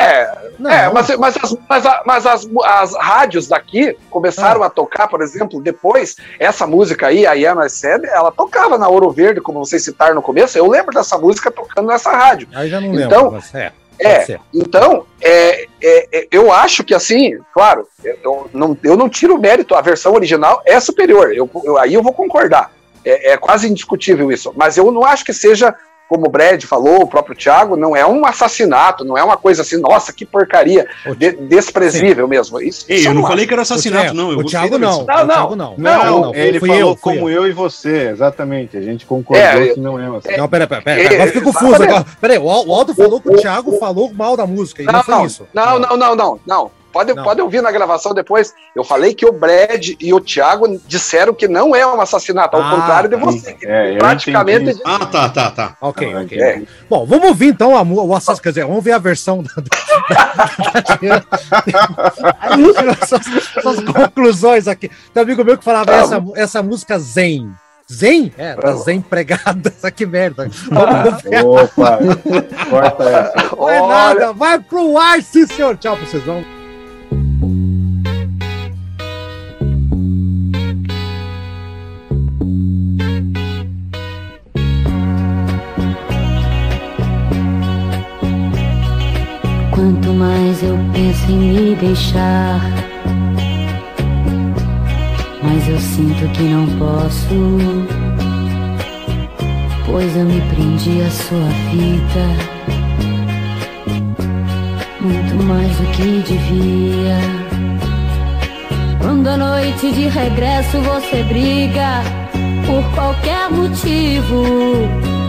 É, Não. É, mas, mas, as, mas, a- mas as, as rádios daqui começaram a tocar, por exemplo, depois, essa música aí, a Yana Said, ela tocava na Ouro Verde, como vocês citaram no começo. Eu lembro dessa música tocando nessa rádio. Aí já não lembro. Então, mas é. é. Então, é, é, é, eu acho que assim, claro, eu, não, eu não tiro mérito, a versão original é superior, eu, eu- aí eu vou concordar. É, é quase indiscutível isso. Mas eu não acho que seja, como o Brad falou, o próprio Thiago, não é um assassinato, não é uma coisa assim, nossa, que porcaria, de- desprezível mesmo. Isso, Ei, isso eu não acho. falei que era assassinato, não. Eu o Thiago não. Não, o não. Não. Não, Não, não, ele falou eu, como eu. eu. e você, exatamente. A gente concordou É, que não é uma Não, peraí, peraí, peraí. É, Agora fiquei confuso. Agora. Peraí, o Al- o Aldo falou que o O- Thiago falou mal da música. E não, Não, foi não, isso. não, não, não, não, não. Pode, Não. pode ouvir na gravação depois. Eu falei que o Brad e o Thiago disseram que não é um assassinato, ao Ah, contrário de tá. você. que É, praticamente. Ah, tá, tá, tá. Ok, ok. É. Bom, vamos ouvir então a, o Assassin's, quer dizer, vamos ver a versão da, essas, essas conclusões aqui. Tem um amigo meu que falava essa, essa música Zen. Zen? É, tá Zen pregada. Essa que merda. Opa, corta essa. Não é nada, vai pro ar, sim, senhor. Tchau pra vocês. Vamos. Eu penso em me deixar, mais eu sinto que não posso. Pois eu me prendi à sua vida, muito mais do que devia. Quando à noite de regresso você briga por qualquer motivo.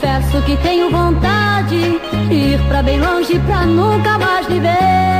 Confesso que tenho vontade de ir pra bem longe pra nunca mais lhe ver.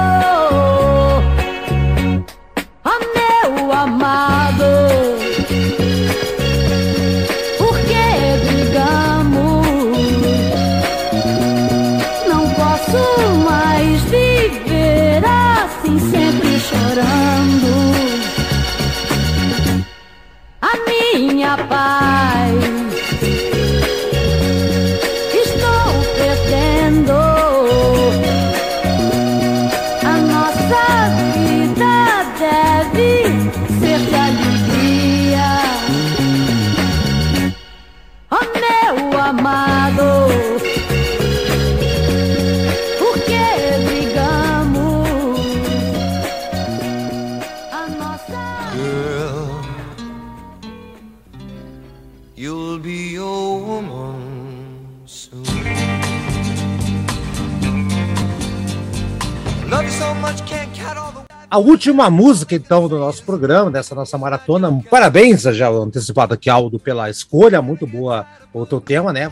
Última música, então, do nosso programa, dessa nossa maratona. Parabéns, já antecipado aqui, Aldo, pela escolha. Muito boa o teu tema, né?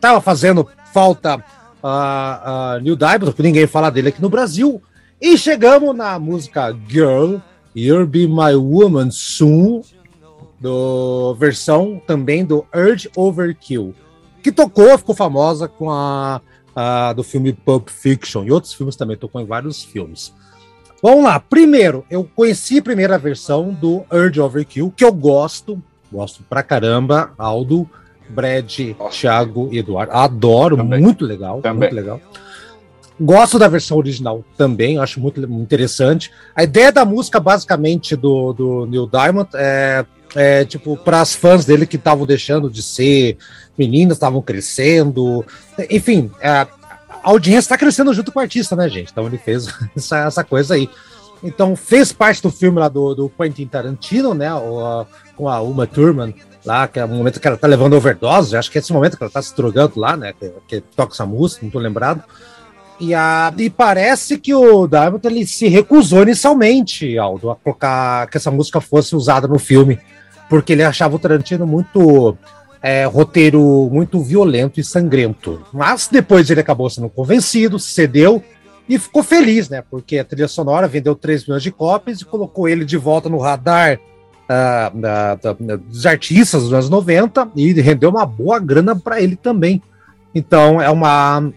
Tava fazendo falta a a New Diamond, porque ninguém fala dele aqui no Brasil. E chegamos na música Girl, You'll Be My Woman Soon, do versão também do Urge Overkill, que tocou, ficou famosa com a, a do filme Pulp Fiction e outros filmes também, tocou em vários filmes. Vamos lá, primeiro, eu conheci a primeira versão do Urge Overkill, que eu gosto, gosto pra caramba, Aldo, Brad, Thiago e Eduardo, adoro, Também. muito legal, Também. muito legal. Gosto da versão original também, acho muito interessante. A ideia da música, basicamente, do, do Neil Diamond é, é tipo, para as fãs dele que estavam deixando de ser meninas, estavam crescendo. Enfim, é, a audiência está crescendo junto com o artista, né, gente? Então ele fez essa, essa coisa aí. Então fez parte do filme lá do, do Quentin Tarantino, né? O, com a Uma Thurman lá, que é o momento que ela tá levando overdose. Acho que é esse momento que ela tá se drogando lá, né? Que, que toca essa música, não tô lembrado. E, a, e parece que o Diamond ele se recusou inicialmente, Aldo, a colocar que essa música fosse usada no filme, porque ele achava o Tarantino muito é, roteiro muito violento e sangrento. Mas depois ele acabou sendo convencido, cedeu e ficou feliz, né? Porque a trilha sonora vendeu 3 milhões de cópias e colocou ele de volta no radar ah, da- da- dos artistas dos anos 90 e rendeu uma boa grana para ele também. Então é uma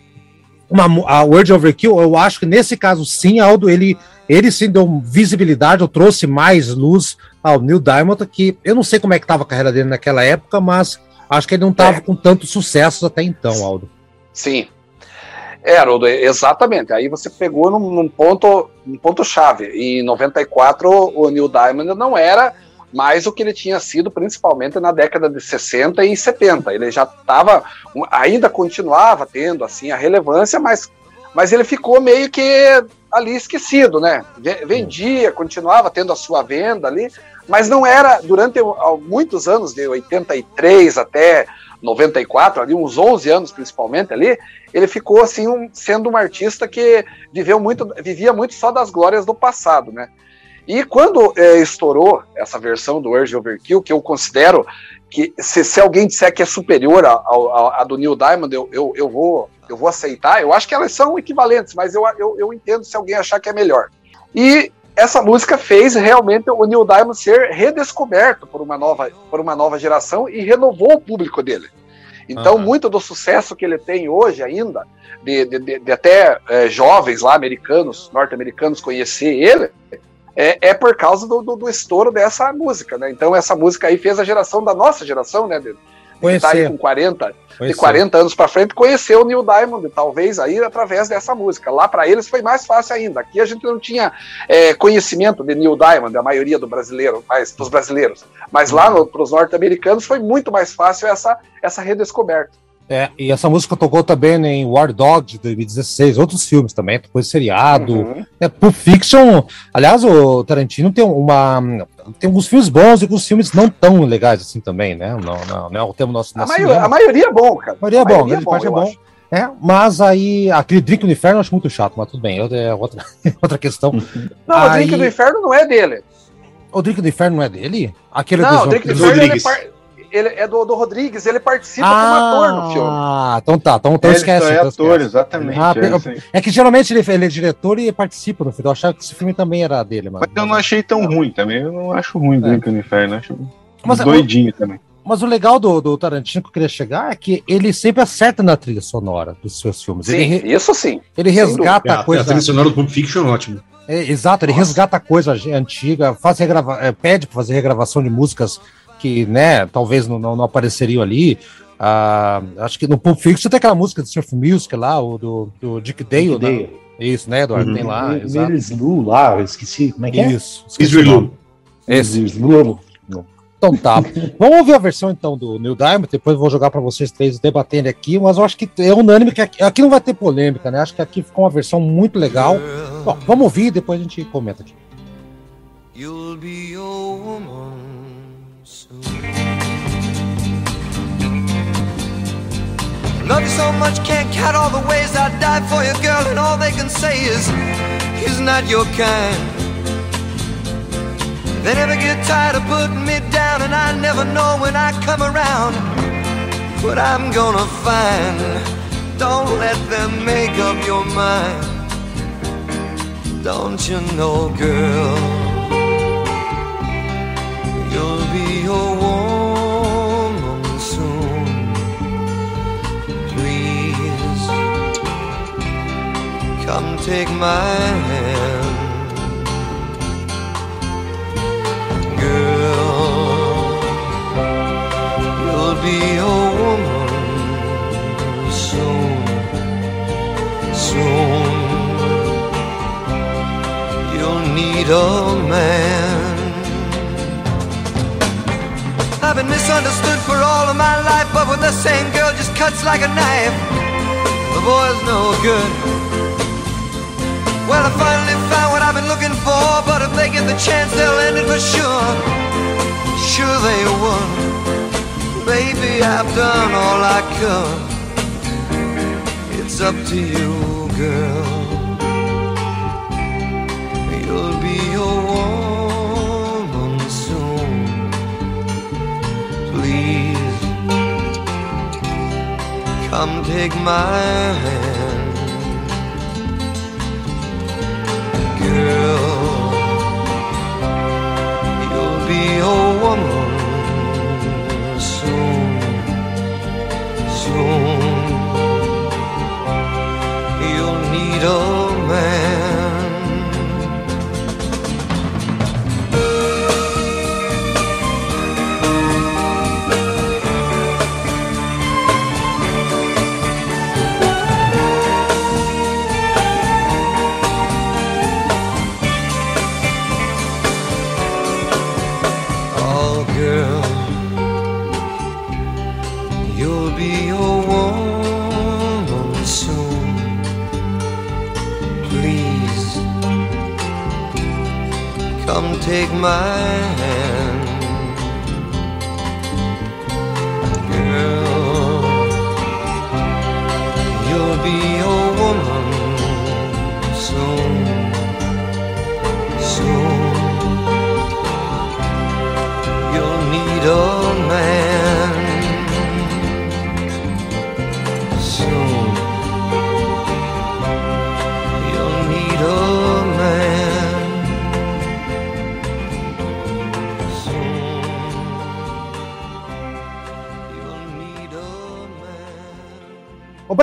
uma a Word Overkill, eu acho que nesse caso sim, Aldo, ele ele sim deu visibilidade, ou trouxe mais luz ao Neil Diamond, que eu não sei como é que estava a carreira dele naquela época, mas acho que ele não estava com tanto sucesso até então, Aldo. Sim. É, Haroldo, exatamente. Aí você pegou num, num ponto, um ponto chave. Em 94, o Neil Diamond não era mais o que ele tinha sido, principalmente na década de 60 e 70. Ele já estava, ainda continuava tendo assim a relevância, mas, mas ele ficou meio que ali esquecido, né? Ve- Vendia, continuava tendo a sua venda ali, mas não era durante muitos anos, de 83 até 94, ali uns 11 anos principalmente ali, ele ficou assim um- sendo um artista que viveu muito, vivia muito só das glórias do passado, né? E quando eh, estourou essa versão do Urge Overkill, que eu considero que se, se alguém disser que é superior a do Neil Diamond, eu, eu, eu vou, eu vou aceitar. Eu acho que elas são equivalentes, mas eu, eu, eu entendo se alguém achar que é melhor. E essa música fez realmente o Neil Diamond ser redescoberto por uma nova, por uma nova geração e renovou o público dele. Então, Aham. muito do sucesso que ele tem hoje ainda, de, de- de- de até eh, jovens lá, americanos, norte-americanos, conhecer ele, é, é por causa do, do- do estouro dessa música, né? Então, essa música aí fez a geração da nossa geração, né? Que tá Conhecer. com 40, de Conhecer. 40 anos para frente, conheceu o Neil Diamond, talvez aí através dessa música. Lá para eles foi mais fácil ainda. Aqui a gente não tinha é, conhecimento de Neil Diamond, a maioria do brasileiro, mas dos brasileiros. Mas lá para os norte-americanos foi muito mais fácil essa, essa redescoberta. É, e essa música tocou também em War Dog de 2016, outros filmes também, depois seriado. Uhum. É, Pulp Fiction, aliás, o Tarantino tem uma. Tem alguns filmes bons e alguns filmes não tão legais assim também, né? Não, não, não é o tema nosso. A, maio- a maioria é bom, cara. A maioria é bom, grande bom, parte é bom. acho. É, mas aí, aquele Drink no Inferno eu acho muito chato, mas tudo bem, é outra, outra questão. Não, o Drink Aí- do Inferno não é dele. O Drink do Inferno não é dele? Aquele não, o dos- Drink do Inferno par- ele é do, do Rodrigues, ele participa como ator no filme. Ah, então tá, então, então Ele esquece. só é então ator, esquece. exatamente. Ah, é assim. É que geralmente ele, ele é diretor e participa no filme. Eu achava que esse filme também era dele, mano. Mas eu não achei tão ruim também. Eu não acho ruim Drink no Inferno. Acho Mas- doidinho também. Mas o legal do, do Tarantino que eu queria chegar é que ele sempre acerta na trilha sonora dos seus filmes. Sim, Ele, re- isso sim. ele resgata É, a coisa. a trilha sonora do Pulp Fiction é ótimo. É, exato, ele resgata coisa antiga, faz regrava, é, pede para fazer regravação de músicas que, né, talvez não, não, não apareceriam ali. Ah, acho que no Pulp Fiction tem aquela música do Surf Music lá, o do, do Dick Dale, Dick né? Dale. Isso, né, Eduardo? Uhum. Tem lá, exato. Meryl Lu lá, eu esqueci. Como é que é? Isso. esqueci Israel o Lu. nome. Esse. Meryl Lu. Então tá. Vamos ouvir a versão então do Neil Diamond, depois vou jogar para vocês três debatendo aqui, mas eu acho que é unânime que aqui, aqui não vai ter polêmica, né? Acho que aqui ficou uma versão muito legal. Bom, vamos ouvir e depois a gente comenta aqui. You'll be a woman Love you so much, can't count all the ways I died for you, girl, and all they can say is he's not your kind. They never get tired of putting me down, and I never know when I come around what I'm gonna find. Don't let them make up your mind. Don't you know, girl? You'll be a woman take my hand, girl. You'll be a woman soon, soon. You'll need a man. I've been misunderstood for all of my life, but with the same girl just cuts like a knife. The boy's no good. Well, I finally found what I've been looking for, but if they get the chance, they'll end it for sure. Sure they would. Baby, I've done all I could. It's up to you, girl. You'll be a woman soon. Please come take my hand, girl. You'll be a my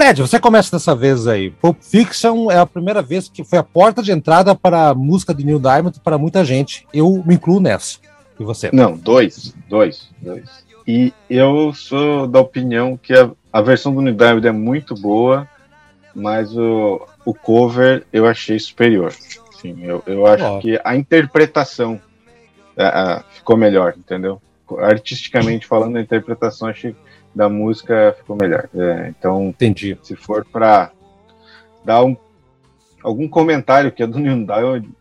Brad, você começa dessa vez aí. Pulp Fiction é a primeira vez que foi a porta de entrada para a música de Neil Diamond para muita gente. Eu me incluo nessa. E você? Não, dois, dois, dois. E eu sou da opinião que a, a versão do Neil Diamond é muito boa, mas o, o cover eu achei superior. Sim, eu, eu acho Ó. que a interpretação é, é, ficou melhor, entendeu? Artisticamente falando, a interpretação achei da música ficou melhor. É, então, Entendi. se for para dar um, algum comentário que é do Neil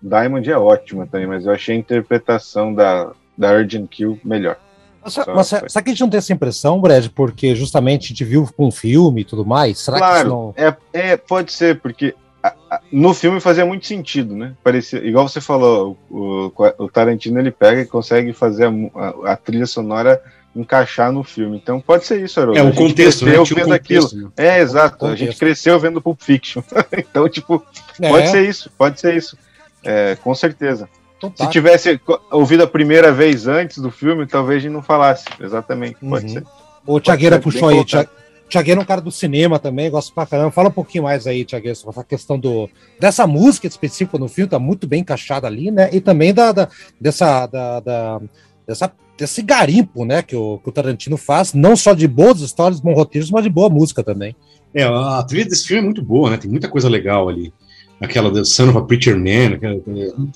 Diamond, é ótima também, mas eu achei a interpretação da, da Urgent Kill melhor. Mas, Só- mas será que a gente não tem essa impressão, Brad, porque justamente a gente viu com um filme e tudo mais? Será que isso claro, não. é, é, pode ser, porque a- a- no filme fazia muito sentido, né? Parecia, igual você falou, o, o Tarantino ele pega e consegue fazer a, a- a trilha sonora encaixar no filme. Então pode ser isso, Haroldo. É, o contexto, né? cresceu um vendo contexto, aquilo. né? É, exato. A gente cresceu vendo Pulp Fiction. então, tipo, É, pode ser isso, pode ser isso. É, com certeza. então tá. Se tivesse co- ouvido a primeira vez antes do filme, talvez a gente não falasse. Exatamente, pode Uhum. ser. O Tiagueira puxou aí. Tia- Tiagueira é um cara do cinema também, gosta pra caramba. Fala um pouquinho mais aí, Tiagueira, sobre essa questão do, dessa música específica no filme, tá muito bem encaixada ali, né? E também da, da- dessa, da, da- dessa, desse garimpo, né, que o, que o Tarantino faz, não só de boas histórias, bons roteiros, mas de boa música também. É, a trilha desse filme é muito boa, né? Tem muita coisa legal ali. Aquela do Son of a Preacher Man, aquela-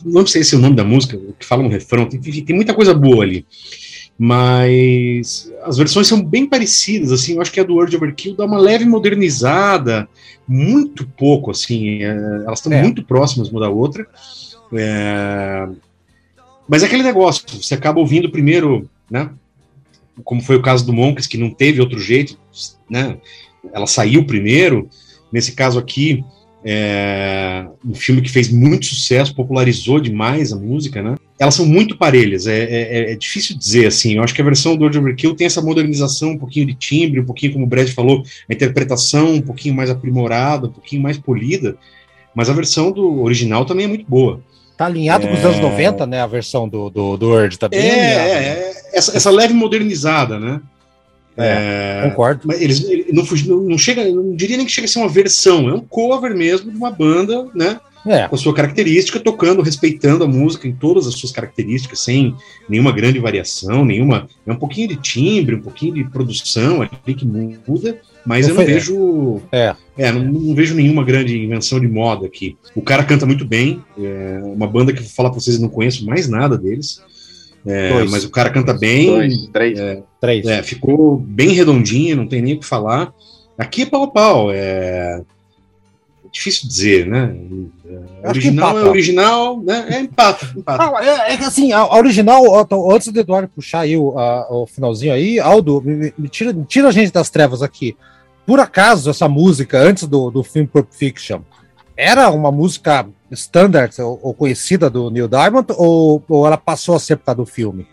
não sei se é o nome da música, que fala no refrão, tem, tem tem muita coisa boa ali. Mas as versões são bem parecidas, assim, eu acho que a do World Overkill dá uma leve modernizada, muito pouco, assim, é, elas estão É. muito próximas uma da outra. É, mas é aquele negócio, você acaba ouvindo primeiro, né? Como foi o caso do Monks, que não teve outro jeito, né? Ela saiu primeiro. Nesse caso aqui, é um filme que fez muito sucesso, popularizou demais a música, né? Elas são muito parelhas, é, é- é difícil dizer assim. Eu acho que a versão do World Overkill tem essa modernização, um pouquinho de timbre, um pouquinho, como o Brad falou, a interpretação um pouquinho mais aprimorada, um pouquinho mais polida. Mas a versão do original também é muito boa. Tá alinhado com os É. anos 90, né? A versão do, do, do Word, tá bem É, alinhado. é, é, essa, essa leve modernizada, né? É, Concordo. Mas eles ele não, não, chega, não diria nem que chega a ser uma versão, é um cover mesmo de uma banda, né? É. Com a sua característica, tocando, respeitando a música em todas as suas características, sem nenhuma grande variação, nenhuma. É um pouquinho de timbre, um pouquinho de produção ali que muda, mas Não eu não foi- vejo. É. É, não, não vejo nenhuma grande invenção de moda aqui. O cara canta muito bem, é uma banda que eu vou falar pra vocês, eu não conheço mais nada deles. É, mas o cara canta bem, Dois, três. Três. é, ficou bem redondinho, não tem nem o que falar. Aqui é pau a pau, é difícil dizer, né? Original é original, né? É empata, empata. Ah, é, é que assim, a, original, antes do Eduardo puxar aí o, a- o finalzinho aí, Aldo, me, me tira, me tira a gente das trevas aqui. por acaso, essa música, antes do, do filme Pulp Fiction, era uma música standard ou, ou conhecida do Neil Diamond, ou, ou ela passou a ser por causa do filme?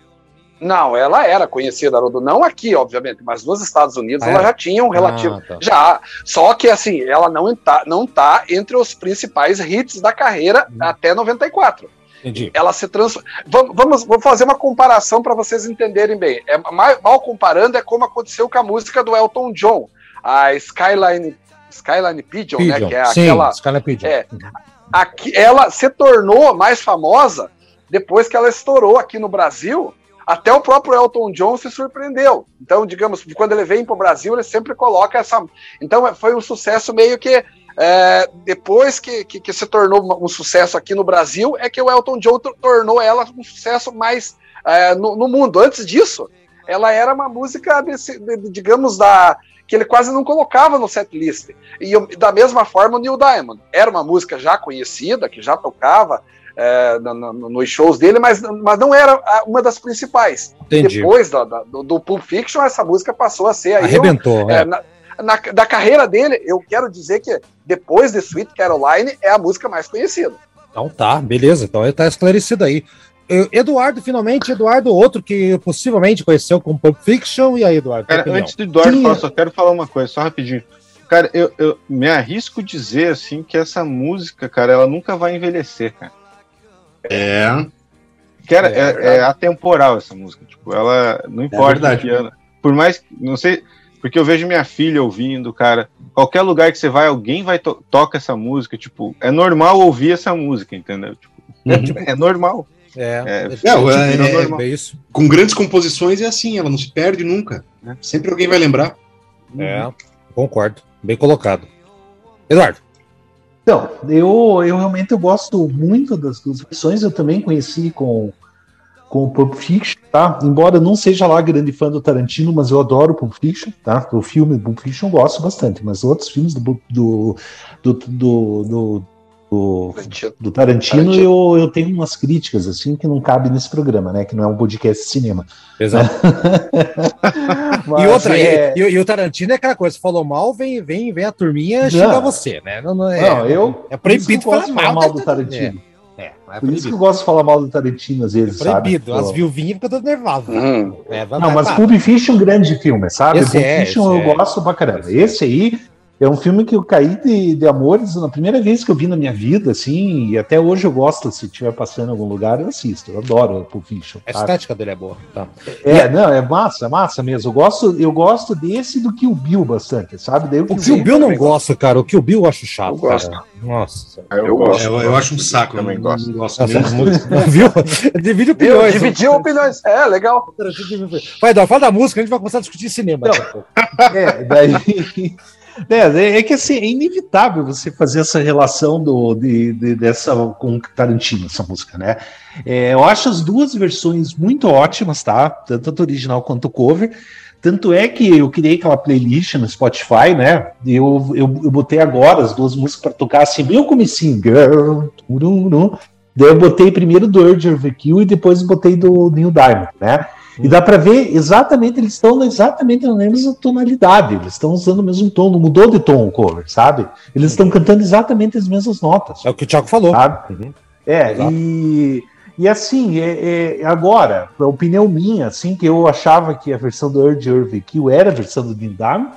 Não, ela era conhecida, Haroldo, não aqui, obviamente, mas nos Estados Unidos Ah, ela é? já tinha um relativo. Ah, tá. Já. Só que assim, ela não tá, não tá entre os principais hits da carreira Hum. até 94. Entendi. Ela se transforma. Vamos, vamos, vou fazer uma comparação para vocês entenderem bem. É, ma- mal comparando, é como aconteceu com a música do Elton John, a Skyline, Skyline Pigeon, né? Pigeon. Que é Sim, aquela. Skyline Pigeon. É, aqui, ela se tornou mais famosa depois que ela estourou aqui no Brasil. Até o próprio Elton John se surpreendeu. Então, digamos, quando ele vem para o Brasil, ele sempre coloca essa. Então, é- foi um sucesso meio que. é, depois que, que, que se tornou um sucesso aqui no Brasil, é que o Elton John tor- tornou ela um sucesso mais é, no, no mundo. Antes disso, ela era uma música, desse, de- de- digamos, da que ele quase não colocava no setlist. E da mesma forma o Neil Diamond. Era uma música já conhecida, que já tocava é, na- na- nos shows dele, mas, mas não era a- uma das principais. Entendi. Depois da- da- do, do Pulp Fiction, essa música passou a ser aí. Arrebentou, é, é. na, na- da carreira dele, eu quero dizer que depois de Sweet Caroline é a música mais conhecida. Então tá, beleza. Então ele tá esclarecido aí. Eu- Eduardo, finalmente, Eduardo, outro que possivelmente conheceu com Pulp Fiction. E aí, Eduardo? Cara, antes do Eduardo Sim, falar, só quero falar uma coisa, só rapidinho. Cara, eu, eu me arrisco dizer assim que essa música, cara, ela nunca vai envelhecer, cara. É. Cara, É, é, é atemporal essa música. Tipo, ela não importa verdade. que ano. Por mais que, não sei, porque eu vejo minha filha ouvindo, cara. Qualquer lugar que você vai, alguém vai to toca essa música. Tipo, é normal ouvir essa música, entendeu? Tipo, é, tipo, é normal. É, É, é, é- é, é isso. Com grandes composições é assim, ela não se perde nunca. né? Sempre alguém vai lembrar. É, concordo. Bem colocado. Eduardo. Então, eu, eu realmente eu gosto muito das duas versões. Eu também conheci com, com o Pulp Fiction, tá? Embora eu não seja lá grande fã do Tarantino, mas eu adoro Pulp Fiction, tá? O filme Pulp Fiction eu gosto bastante, mas outros filmes do, do, do, do, do, do, do Tarantino, Tarantino. Eu, eu tenho umas críticas, assim, que não cabe nesse programa, né? Que não é um podcast de cinema. Exato. e outra, e- é- e, e o Tarantino é aquela coisa, falou mal, vem, vem, vem a turminha Não. xingar você, né? Não, não é, Não, eu- é proibido eu falar mal, mal do Tarantino. É, é, é Por isso que eu gosto de falar mal do Tarantino às vezes, sabe? proibido. As Pô. viuvinhas ficam todas nervosas. Hum. É, Não, mas. Pulp Fiction é um grande filme, sabe? Esse Pulp é, Fiction esse eu é. gosto pra caramba. Esse aí é um filme que eu caí de, de amores na primeira vez que eu vi na minha vida, assim, e até hoje eu gosto, se estiver passando em algum lugar, eu assisto. Eu adoro Pulp Fiction. A estética dele é boa. Tá. É, não, é massa, é massa mesmo. Eu gosto, eu gosto desse do Kill Bill bastante, sabe? Daí O Kill Bill não gosta, cara. O Kill Bill eu acho chato. Eu gosto. cara. Nossa. Eu, gosto. Eu, eu acho um saco, eu Também não, gosto. gosto Nossa, viu? Divide opiniões. Dividiu opiniões. É, legal. Vai, Eduardo, fala da música, a gente vai começar a discutir cinema. pouco. É, daí. É, é que assim, é inevitável você fazer essa relação do, de, de- dessa com Tarantino, essa música, né? É, eu acho as duas versões muito ótimas, tá? Tanto a original quanto o cover. Tanto é que eu criei aquela playlist no Spotify, né? Eu, eu, eu botei agora as duas músicas para tocar assim, bem o comecinho, girl. tururum. Daí eu botei primeiro do Urge Overkill e depois botei do Neil Diamond, né? E dá pra ver exatamente, eles estão exatamente na mesma tonalidade, eles estão usando o mesmo tom, não mudou de tom o cover, sabe? Eles estão cantando exatamente as mesmas notas. É o que o Thiago falou. Uhum. É, Exato. e, e assim, é, é, agora, a opinião minha, assim, que eu achava que a versão do Urge Overkill era a versão do Neil Diamond,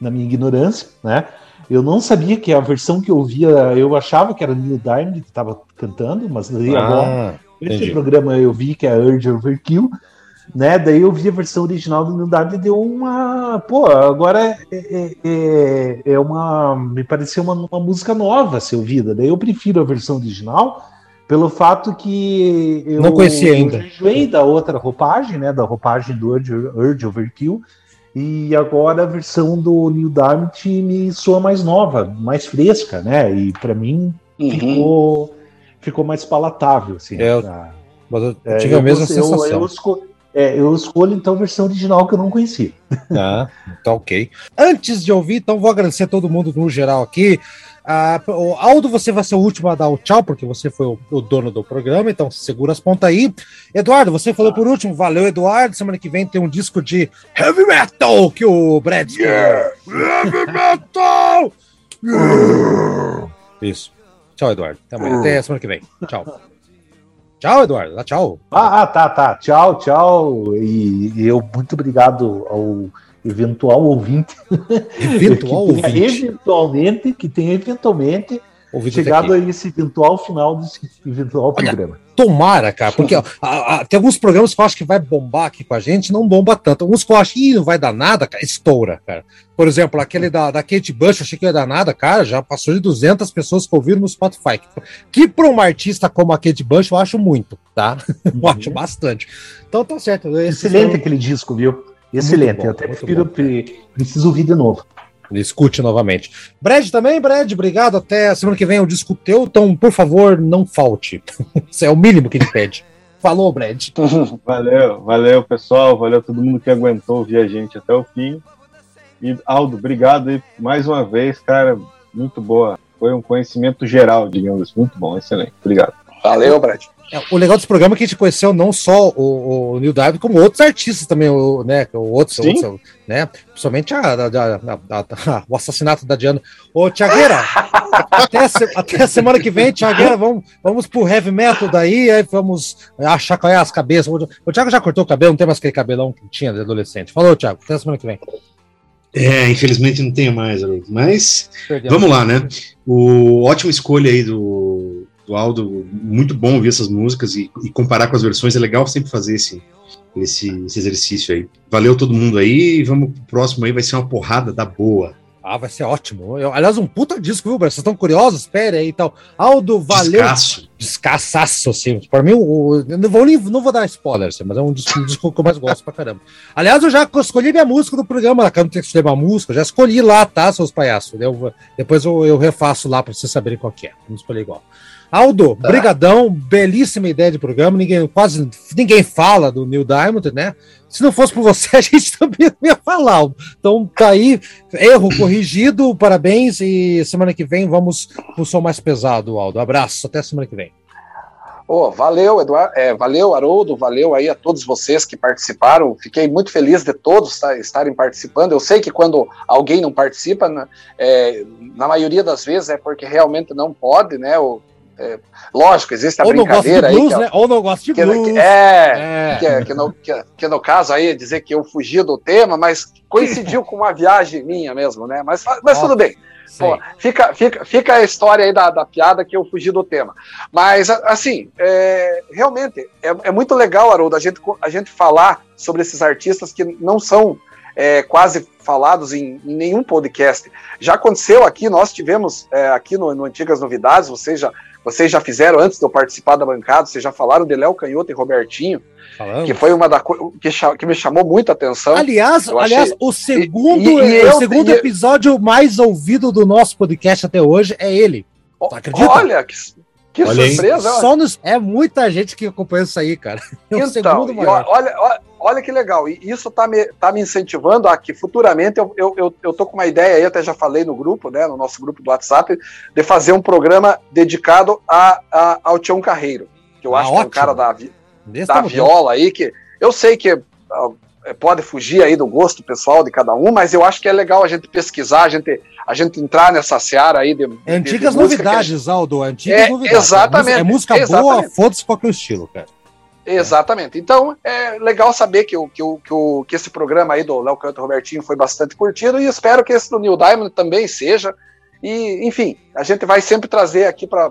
na minha ignorância, né? Eu não sabia que a versão que eu via, eu achava que era Neil Diamond que estava cantando, mas daí agora Ah, esse entendi. programa eu vi que é Urge Overkill, né? Daí eu vi a versão original do Neil Diamond e deu uma. Pô, agora é, é, é- é uma. Me pareceu uma, uma música nova a ser ouvida. Daí eu prefiro a versão original pelo fato que eu Não conhecia ainda. eu enjoei da outra roupagem, né? Da roupagem do Urge, Urge Overkill. E agora a versão do Neil Diamond me soa mais nova, mais fresca, né? E para mim Uhum. ficou, ficou mais palatável, assim. É, eu- pra- Mas eu é, tive eu a mesma gostei- eu- sensação. Eu, esco- É, eu escolho então a versão original que eu não conhecia. Ah, tá ok. Antes de ouvir, então vou agradecer a todo mundo no geral aqui. Ah, o Aldo, você vai ser o último a dar o tchau, porque você foi o, o dono do programa, então segura as pontas aí. Eduardo, você falou por último, valeu, Eduardo. Semana que vem tem um disco de heavy metal que o Brad escolheu. Heavy metal! Isso. Tchau, Eduardo. Até amanhã. Até semana que vem. Tchau. Tchau, Eduardo. Dá tchau. Ah, ah, tá, tá. Tchau, tchau. E, e eu muito obrigado ao eventual ouvinte. Eventual que ouvinte. Eventualmente, que tenha eventualmente Chegado aqui. a esse eventual final desse eventual programa. Tomara, cara, porque ó, a- a- tem alguns programas que eu acho que vai bombar aqui com a gente, não bomba tanto. Alguns que eu acho que não vai dar nada, cara, estoura, cara. Por exemplo, aquele da, da Kate Bush, eu achei que ia dar nada, cara, já passou de 200 pessoas que ouviram no Spotify. Que para uma artista como a Kate Bush, eu acho muito, tá? Eu acho bastante. Então tá certo. Excelente são- aquele disco, viu? Excelente. bom, eu até prefiro, bom. pre- preciso ouvir de novo. Escute novamente. Brad também, Brad, obrigado. Até semana que vem eu disco teu, então, por favor, não falte. Isso é o mínimo que ele pede. Falou, Brad. Valeu, valeu, pessoal. Valeu todo mundo que aguentou ouvir a gente até o fim. E Aldo, obrigado aí mais uma vez, cara. Muito boa. Foi um conhecimento geral, digamos assim. Muito bom, excelente. Obrigado. Valeu, Brad. É, O legal desse programa é que a gente conheceu não só o, o Neil Diamond, como outros artistas também, o, né? Outros, né? Principalmente a, a- a- o assassinato da Diana. Ô, Tiagueira, até, até a semana que vem, Tiagueira, vamos, vamos pro heavy metal daí, aí vamos achar qual é as cabeças. O, o Thiago já cortou o cabelo, não tem mais aquele cabelão que tinha de adolescente. Falou, Thiago, até a semana que vem. É, infelizmente não tenho mais, mas Perdeu. vamos lá, né? O ótima escolha aí do, do Aldo, muito bom ouvir essas músicas e, e comparar com as versões, é legal sempre fazer esse, esse, esse exercício aí. Valeu todo mundo aí, e vamos pro próximo aí, vai ser uma porrada da boa. Ah, vai ser ótimo. Eu- aliás, um puta disco, viu? Vocês estão curiosos? Espere aí e tal. Aldo, valeu. Descasso. Descaçaço, assim. Por mim, o, eu não, vou, não vou dar spoiler, assim, mas é um disco, um disco que eu mais gosto pra caramba. Aliás, eu já escolhi minha música do programa, que eu não tenho que escolher uma música, eu já escolhi lá, tá, seus palhaços? Eu depois eu, eu refaço lá pra vocês saberem qual que é. Vamos escolher igual. Aldo, brigadão, belíssima ideia de programa, ninguém, quase ninguém fala do Neil Diamond, né? Se não fosse por você, a gente também não ia falar. Aldo. Então tá aí, erro corrigido, parabéns, e semana que vem vamos pro som mais pesado, Aldo. Abraço, até semana que vem. Ô, valeu, Eduardo, é, valeu, Haroldo, valeu aí a todos vocês que participaram. Fiquei muito feliz de todos tá- estarem participando. Eu sei que quando alguém não participa, né, é, na maioria das vezes é porque realmente não pode, né? Ou, é, lógico, existe a Ou brincadeira aí. blues, que é- né? Ou não gosta de que- blues. que- é, É. Que, é- que no, que, que no caso aí é dizer que eu fugi do tema, mas coincidiu com uma viagem minha mesmo, né? Mas, mas tudo bem. Pô, fica, fica, fica a história aí da, da piada que eu fugi do tema. Mas, assim, é, realmente, é, é muito legal, Haroldo, a gente, a gente falar sobre esses artistas que não são é, quase falados em, em nenhum podcast. Já aconteceu aqui, nós tivemos é, aqui no, no Antigas Novidades, vocês já, vocês já fizeram antes de eu participar da bancada, vocês já falaram de Léo Canhoto e Robertinho, Falamos. que foi uma da que, que me chamou muito a atenção. Aliás, Eu achei- aliás, o segundo, E- e o eu- segundo e- episódio mais ouvido do nosso podcast até hoje é ele. Tu acredita? Olha, que, que Olha surpresa! Só nos, é muita gente que acompanha isso aí, cara. É o Então, segundo e maior. olha, olha, olha que legal. E isso tá me, tá me incentivando a que futuramente eu, eu, eu, eu tô com uma ideia aí, até já falei no grupo, né? No nosso grupo do WhatsApp, de fazer um programa dedicado a, a- ao Tião Carreiro. Que eu Ah, acho que é um ótimo. cara da, vi- da viola aí, que eu sei que pode fugir aí do gosto pessoal de cada um, mas eu acho que é legal a gente pesquisar, a gente, a gente entrar nessa seara aí de, de- É Antigas de a novidades, Aldo. Antigas É, novidades. exatamente, É música boa, exatamente. foda-se qualquer estilo, cara. Exatamente. Então, é legal saber que, o, que, o, que, o, que esse programa aí do Léo Canto Robertinho foi bastante curtido e espero que esse do Neil Diamond também seja. E, enfim, a gente vai sempre trazer aqui para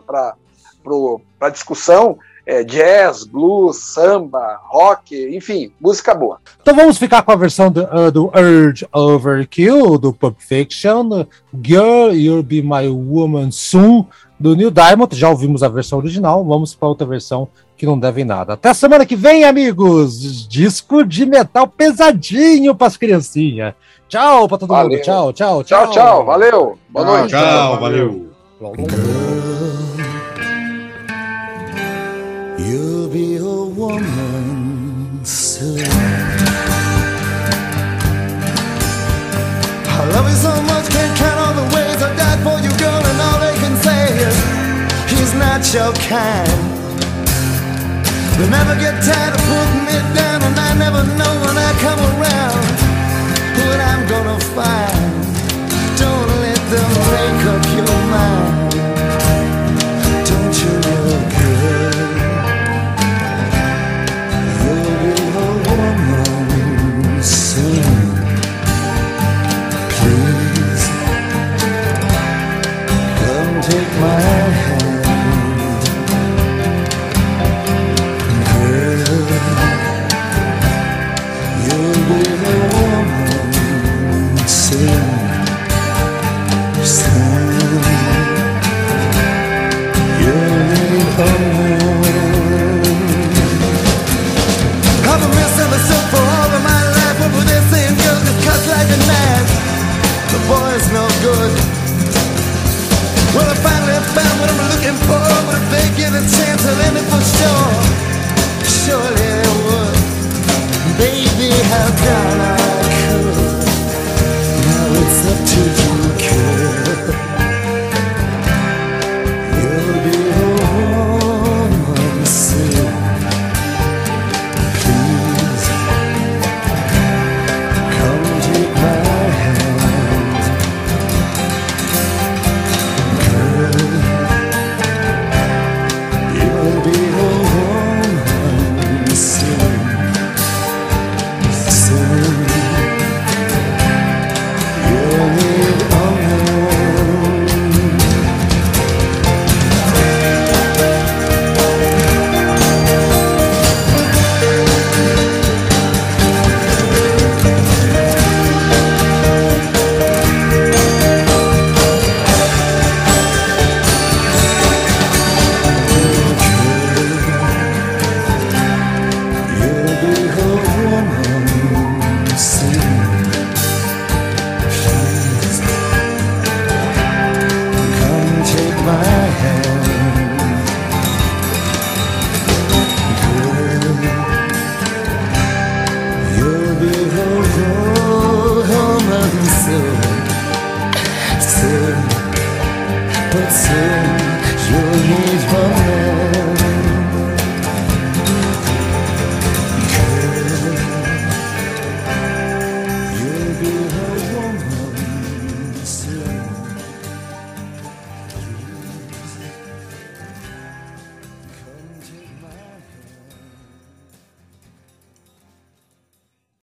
a discussão é, jazz, blues, samba, rock, enfim, música boa. Então vamos ficar com a versão do, uh, do Urge Overkill, do Pulp Fiction, Girl, You'll Be My Woman Soon, do Neil Diamond. Já ouvimos a versão original, vamos para outra versão que não deve nada. Até semana que vem, amigos! Disco de metal pesadinho para as criancinhas. Tchau para todo Valeu. mundo. Tchau, tchau, Tchau, tchau, valeu. Boa noite. Tchau, valeu. woman silhouette. I love you so much, can't count all the ways I died for you, girl, and all they can say is he's not your kind. They never get tired of putting it down, and I never know when I come around what I'm gonna find. Don't let them make up your mind. Take my hand, a chance of for sure. Surely it would. Baby, how can I?